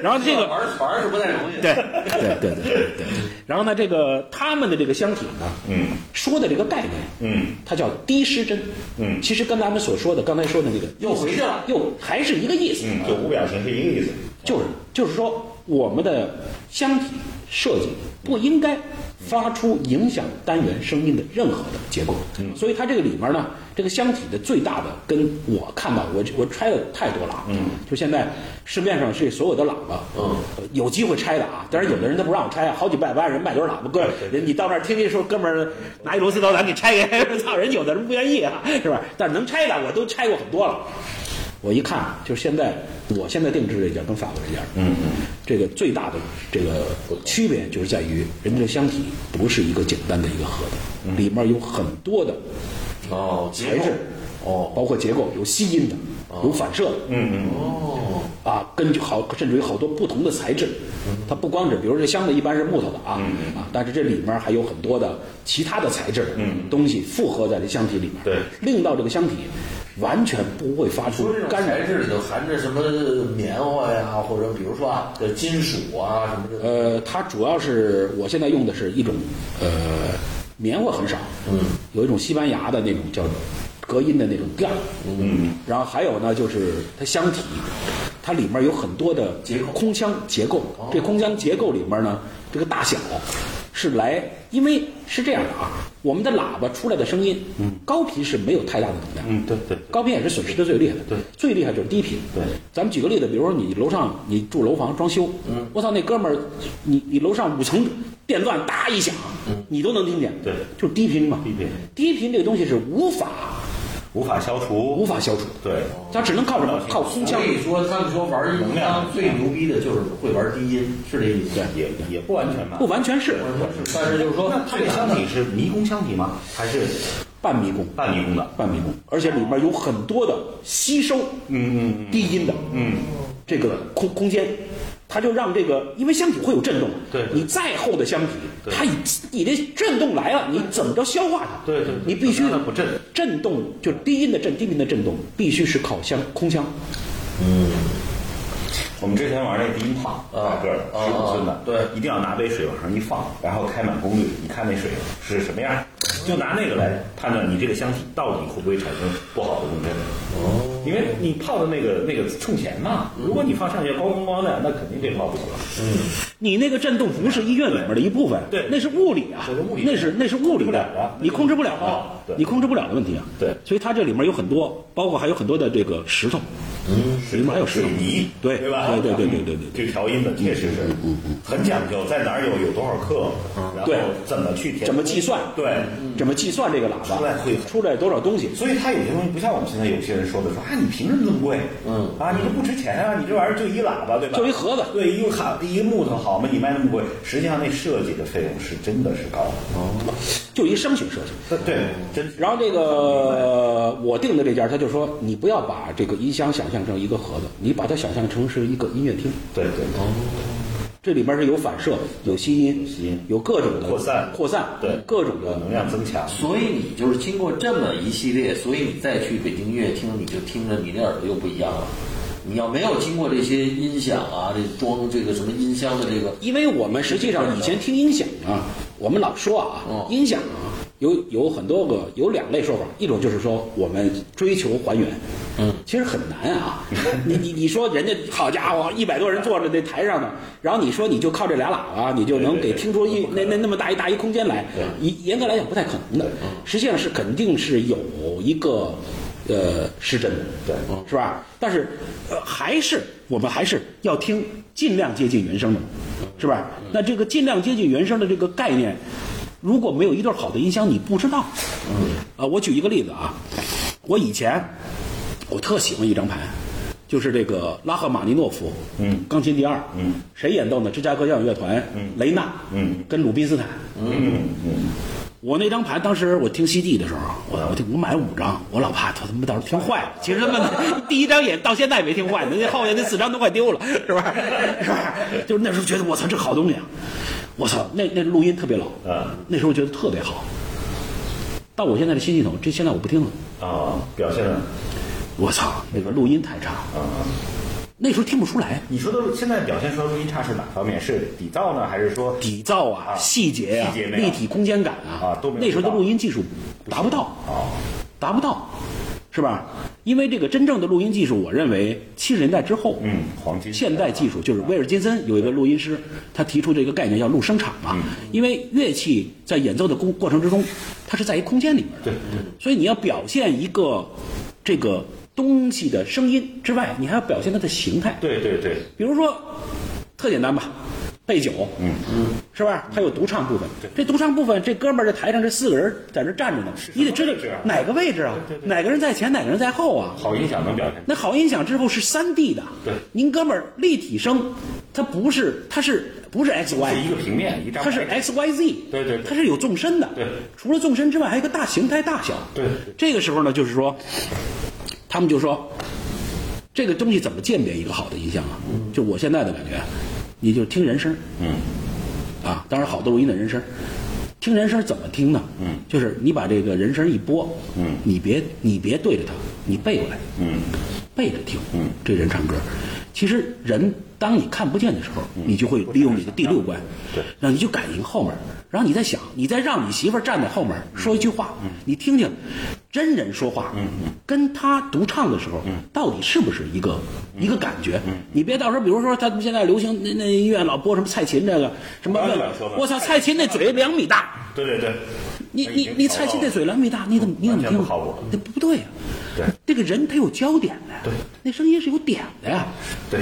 然后这个玩玩儿是不太容易。对对对对对对。然后呢，这个他们的这个箱体呢，嗯。说的这个概念，嗯，它叫低失真，嗯。其实跟咱们所说的刚才说的那个又回去了。又还是一个意思，嗯，就无表情是一个意思。就是就是说我们的箱体设计不应该发出影响单元声音的任何的结构，嗯。所以它这个里面呢，这个箱体的最大的跟我看到我我拆的太多了啊，嗯，就现在市面上这所有的喇叭，嗯。呃，有机会拆的啊，但是有的人他不让我拆啊，好几百万人卖多少喇叭，哥，人你到那儿听听说哥们儿拿一螺丝刀咱给拆开，操，人有的人不愿意啊，是吧？但是能拆的我都拆过很多了。我一看，就是现在，我现在定制这件跟法国这件，嗯嗯，这个最大的这个区别就是在于，人家的箱体不是一个简单的一个盒子，里面有很多的哦，材质，哦。包括结构，有吸音的，有反射的，嗯嗯哦，啊，根据好，甚至于好多不同的材质，它不光是，比如这箱子一般是木头的啊，啊，但是这里面还有很多的其他的材质的东西复合在这箱体里面，对。令到这个箱体完全不会发出干扰材。质里头含着什么棉花呀，或者比如说啊，金属啊什么的。呃，它主要是我现在用的是一种呃棉花很少，嗯，有一种西班牙的那种叫隔音的那种垫儿，嗯，然后还有呢就是它箱体，它里面有很多的结构空腔结构，这空腔结构里面呢这个大小是来，因为是这样的啊，我们的喇叭出来的声音，嗯，高频是没有太大的能量，嗯，对对，高频也是损失的最厉害的，对，最厉害就是低频。对，咱们举个例子，比如说你楼上你住楼房装修，嗯，我操，那哥们儿，你你楼上五层电钻哒一响，嗯，你都能听见，对。就是低频嘛，低频，低频这个东西是无法无法消除，无法消除，对，它只能靠什么？靠空腔。所。以说，他们说玩音箱最牛逼的就是会玩低音，是这意思。对。也也不完全吧。不。完全是。但是就是说，那它这箱体是迷宫箱体吗？还是？半迷宫，半迷宫的？半迷宫，而且里面有很多的吸收嗯嗯。低音的，嗯，这个空空间，它就让这个，因为箱体会有震动，对你再厚的箱体，它以你的震动来了，你怎么着消化它？对对对。你必须不震。震动就低音的震，低频的震动必须是烤箱空腔，我们之前玩那低音炮，大个的，啊十五寸的，对。一定要拿杯水往上一放，然后开满功率，你看那水是什么样，就拿那个来判断你这个箱体到底会不会产生不好的共振。哦，因为你泡的那个那个冲前嘛，如果你放上去咣咣咣的，那肯定这泡不行了。你那个震动不是医院里面的一部分，对。那是物理啊，那是那是物理的你控制不了哦对，你控制不了的问题啊。对所以它这里面有很多，包括还有很多的这个石头，嗯，里面还有石头水泥，对对吧？对对对对对对。这个调音的确实是，嗯嗯很讲究，在哪儿有有多少克，然后对怎么去填，怎么计算？对，怎么计算这个喇叭出来会出来多少东西？所以它有些东西不像我们现在有些人说的说啊，你凭什么那么贵？嗯啊，你这不值钱啊，你这玩意儿就一喇叭对吧？就一盒子对，一个卡一个木头好嘛？你卖那么贵，实际上那设计的费用是真的是高。哦，就一声学设计。对对，真然后这个我定的这家，他就说你不要把这个音箱想象成一个盒子，你把它想象成是一个音乐厅。对对哦，这里边是有反射、有吸音、吸音有各种的扩散扩散，对各种的能量增强。所以你就是经过这么一系列，所以你再去北京音乐厅，你就听着你的耳朵又不一样了。你要没有经过这些音响啊，这装这个什么音箱的这个，因为我们实际上以前听音响啊，我们老说啊，哦音响啊有有很多个有两类说法，一种就是说我们追求还原，嗯，其实很难啊。你你你说人家好家伙，一百多人坐着那台上呢，然后你说你就靠这俩喇叭，你就能给听出一那那那么大一大一空间来，严严格来讲不太可能的。实际上是肯定是有一个呃失真的，对是吧？但是呃还是我们还是要听尽量接近原声的，是吧？那这个尽量接近原声的这个概念，如果没有一对好的音箱，你不知道。嗯，呃，我举一个例子啊，我以前我特喜欢一张盘，就是这个拉赫玛尼诺夫，嗯，钢琴第二，嗯，谁演奏呢？芝加哥交响乐团，嗯雷纳，嗯，跟鲁宾斯坦。嗯嗯我那张盘当时我听 CD 的时候，我我听我买了五张，我老怕他他妈到时候听坏了。其实他妈第一张也到现在没听坏，那后面那四张都快丢了，是吧？是吧？就是那时候觉得我操这好东西啊！我操，那那录音特别老，啊那时候觉得特别好。到我现在的新系统，这现在我不听了。啊，表现了我操，那个录音太差，啊。那时候听不出来，你说的现在表现出来录音差是哪方面？是底噪呢，还是说底噪啊、啊细节啊、节立体空间感啊，啊都没有那时候的录音技术达不到，啊达不到，是吧？因为这个真正的录音技术，我认为七十年代之后，嗯黄金现代技术就是威尔金森有一个录音师，他提出这个概念叫录声场嘛。因为乐器在演奏的过过程之中，它是在一空间里面的，对所以你要表现一个这个东西的声音之外，你还要表现它的形态。对对对，比如说，特简单吧，背酒，嗯嗯，是吧？它有独唱部分，这独唱部分，这哥们儿这台上这四个人在这站着呢，你得知道哪个位置啊，哪个人在前，哪个人在后啊。好音响能表现。那好音响之后是三 D 的，对您哥们儿立体声，它不是，它是不是 X 是 Y，一个平面，一张它是 X Y Z，对对对它是有纵深的，对，除了纵深之外，还有一个大形态大小，对这个时候呢，就是说，他们就说，这个东西怎么鉴别一个好的音箱啊？就我现在的感觉，你就听人声，嗯。啊，当然好多录音的人声，听人声怎么听呢？嗯，就是你把这个人声一播，嗯。你别你别对着他，你背过来，嗯。背着听，嗯，这人唱歌，其实人当你看不见的时候，你就会利用你的第六感，嗯对，让你就感应后面，然后你再想，你再让你媳妇儿站在后面说一句话，你听听真人说话，嗯。跟他独唱的时候，到底是不是一个一个感觉？你别到时候，比如说他们现在流行那那音乐老播什么蔡琴这个什么我操，蔡琴那嘴两米大，对对。对，你你你蔡琴那嘴两米大，你怎么你怎么听？完全不靠谱？那不对呀、对。这个人他有焦点的呀，对，那声音是有点的呀，对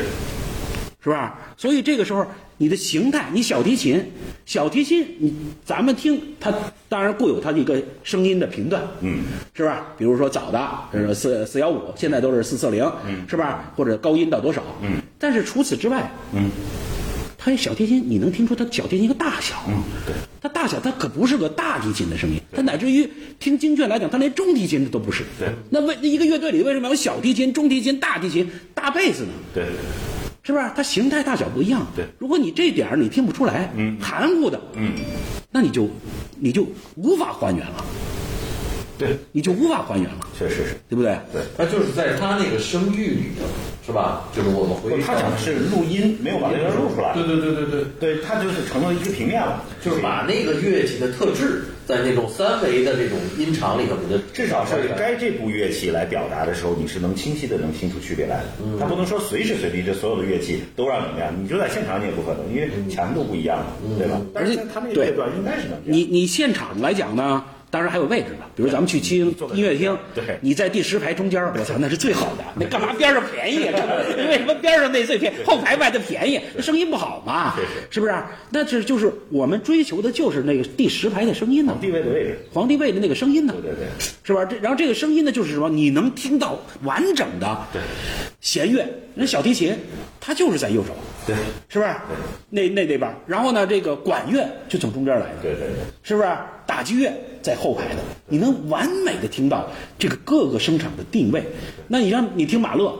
是吧？所以这个时候你的形态，你小提琴，小提琴，你咱们听它，当然固有它的一个声音的频段，嗯，是吧？比如说早的，四四幺五，现在都是四四零，嗯，是吧？或者高音到多少，嗯，但是除此之外，嗯它小提琴，你能听出它小提琴一个大小，嗯对，它大小它可不是个大提琴的声音，它乃至于听精确来讲，它连中提琴都不是。对那为一个乐队里为什么有小提琴、中提琴、大提琴、大贝斯呢？对是不是？它形态大小不一样。对如果你这点儿你听不出来，嗯含糊的，嗯那你就你就无法还原了，对，你就无法还原了，确实是。对不对？对，他就是在他那个声域里头，是吧？就是我们回忆他讲的是录音，没有把那个录出来。对对对对对，对，他就是成了一个平面了，就是把那个乐器的特质，在那种三维的这种音场里头给它至少是该这部乐器来表达的时候，你是能清晰的能听出区别来的。他不能说随时随地这所有的乐器都让你那样，你就在现场你也不可能，因为强度不一样嘛，对吧？而且他那个对乐段应该是能。你你现场来讲呢，当然还有位置呢，比如咱们去听音乐厅，对你在第十排中间儿，我操，那是最好的。那干嘛边上便宜为什么边上那最便宜，后排卖的便宜？那声音不好嘛？是不是？那这就是我们追求的就是那个第十排的声音呢，地位的位置，皇帝位的那个声音呢？对对对，是吧？这然后这个声音呢，就是什么？你能听到完整的弦乐，那小提琴，它就是在右手，对是不是？那那那边，然后呢，这个管乐就从中间来的，对对对，是不是？打击乐在后排的，你能完美的听到这个各个声场的定位。那你让你听马勒，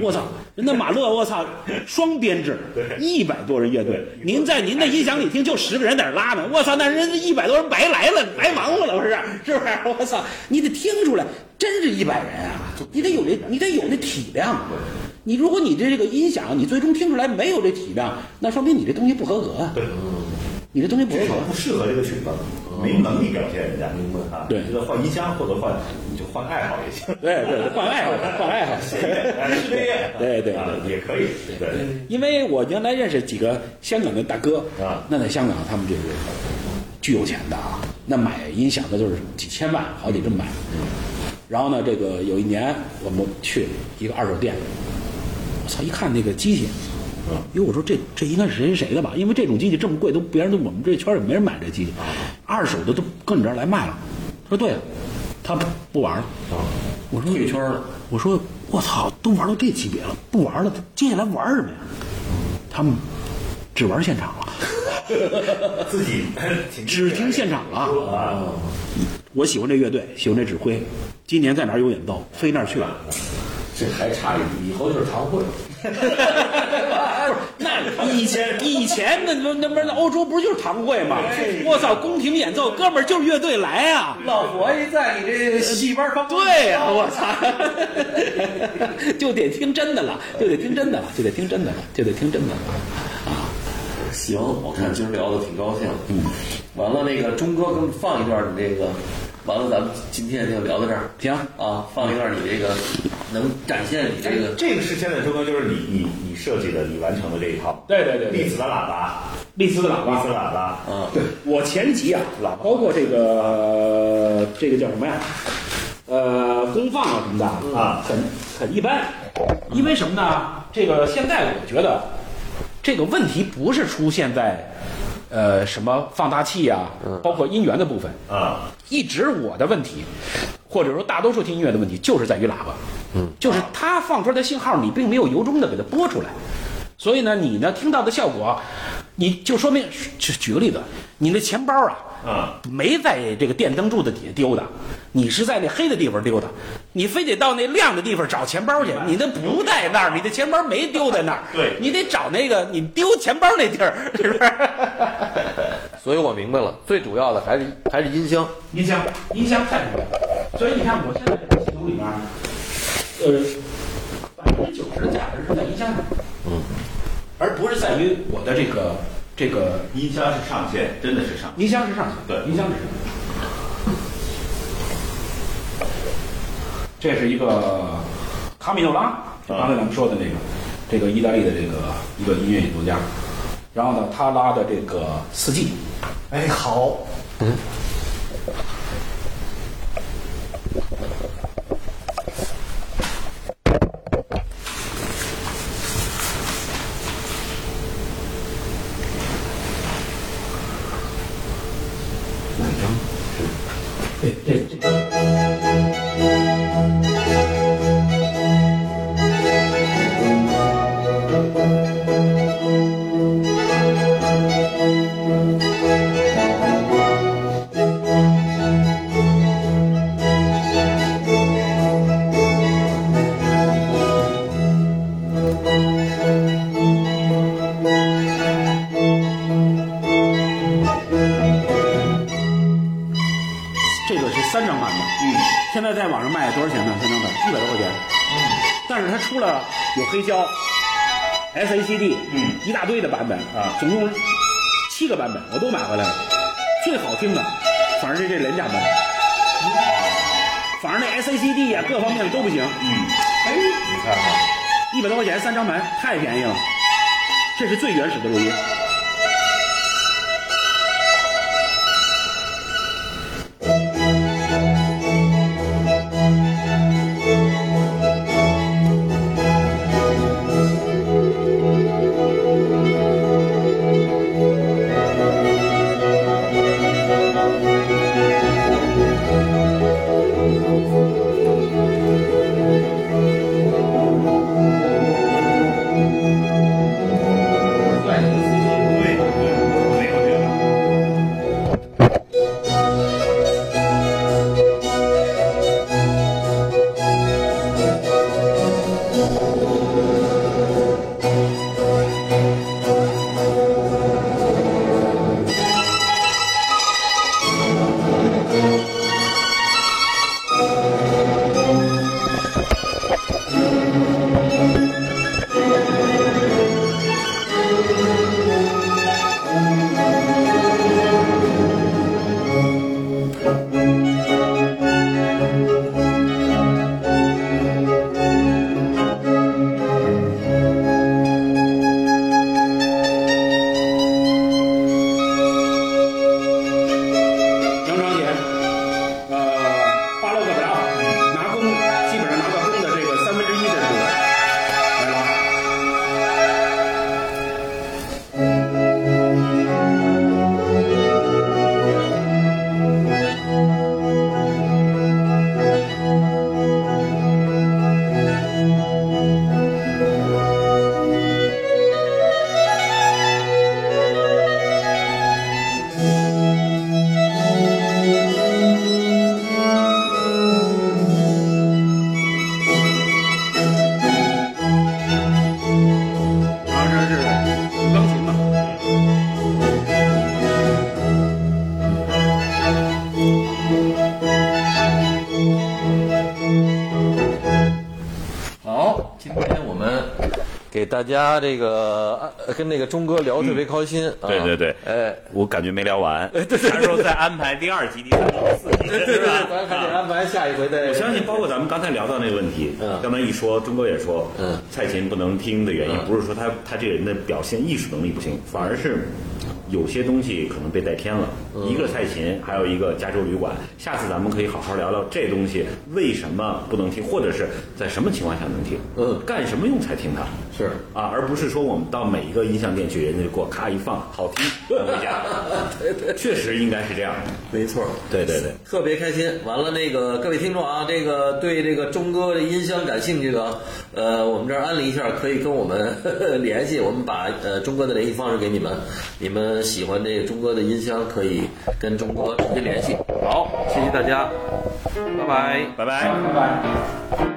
我操，人家马勒，我操，双编制，一百多人乐队，您在您的音响里听就十个人在那拉呢，我操，那人家一百多人白来了，白忙活了，不是？是不是？我操，你得听出来，真是一百人啊！你得有这，你得有那体量。你如果你这个音响，你最终听出来没有这体量，那说明你这东西不合格啊！对你这东西不合格不适合这个曲子，没能力表现人家，明白啊？对你就换音箱或者换，你就换爱好也行。对对，换爱好，换爱好。哎是这样，对对啊，也可以，对，因为我原来认识几个香港的大哥啊那在香港他们就是巨有钱的啊，那买音响的就是几千万，好几这么买。然后呢，这个有一年我们去一个二手店，我操，一看那个机器，嗯因为我说这这应该是谁谁谁的吧？因为这种机器这么贵，都别人都我们这圈也没人买这机器，二手的都跟你这儿来卖了。他说对了，他不不玩了。我说退圈了。我说我操，都玩到这级别了，不玩了，接下来玩什么呀？他们只玩现场了，自己只听现场了。啊，我喜欢这乐队，喜欢这指挥，今年在哪儿有演奏，飞那儿去了。这还差一，以后就是堂会。那以前以前那那那不是欧洲不是就是堂会吗？我操，宫廷演奏，哥们儿就是乐队来啊！老佛爷在你这戏班方对呀、我操，就得听真的了，就得听真的了，就得听真的了，就得听真的了啊。行，我看今儿聊的挺高兴。嗯，完了，那个钟哥给我们放一段你这个，完了咱们今天就聊到这儿。行啊，放一段你这个能展现你这个这个是现在周哥就是你你你设计的，你完成的这一套。对对对对利兹的喇叭，利兹的喇叭利兹喇叭，嗯，对我前集啊，包括这个这个叫什么呀？呃，功放啊什么的啊很很一般。因为什么呢？这个现在我觉得这个问题不是出现在呃什么放大器啊，包括音源的部分，啊，一直我的问题，或者说大多数听音乐的问题，就是在于喇叭，嗯，就是它放出来的信号，你并没有由衷的给它播出来，所以呢，你呢听到的效果，你就说明，举举个例子，你那钱包啊，啊，没在这个电灯柱子底下丢的，你是在那黑的地方丢的，你非得到那亮的地方找钱包去，你那不在那儿，你的钱包没丢在那儿，对你得找那个你丢钱包那地儿，是不是？所以我明白了，最主要的还是还是音箱。音箱，音箱太重要。所以你看，我现在这个系统里面，呃，百分之九十的价值是在音箱上，嗯，而不是在于我的这个这个音箱是上限，真的是上线。音箱是上限，对音箱是上限。这是一个卡米诺拉，就刚才咱们说的那个，这个意大利的这个一个音乐演奏家，然后呢，他拉的这个四季，哎，好，对一大堆的版本啊总共七个版本，我都买回来了。最好听的，反正是这廉价版，反正那 SACD 呀、各方面都不行，嗯，哎，你看看，一百多块钱三张盘，太便宜了，这是最原始的录音。大家这个呃跟那个钟哥聊得特别开心。啊对对对哎，我感觉没聊完，啥时候再安排第二集、第三集、第四集，对对对，是吧？咱还得安排下一回再。我相信，包括咱们刚才聊到那个问题，嗯刚才一说，钟哥也说，嗯蔡琴不能听的原因，嗯不是说他他这个人的表现艺术能力不行，反而是有些东西可能被带偏了。嗯一个蔡琴，还有一个加州旅馆。下次咱们可以好好聊聊这东西为什么不能听，或者是在什么情况下能听，嗯干什么用才听它。是啊，而不是说我们到每一个音像店去，人家就给我咔一放，好听，拿回家。确实应该是这样。没错。对对对。特别开心。完了，那个各位听众啊，这个对这个钟哥的音箱感兴趣的，呃，我们这儿安利一下，可以跟我们呵 呵联系，我们把呃钟哥的联系方式给你们。你们喜欢这个钟哥的音箱，可以跟钟哥直接联系。好，谢谢大家，拜拜拜拜。拜拜。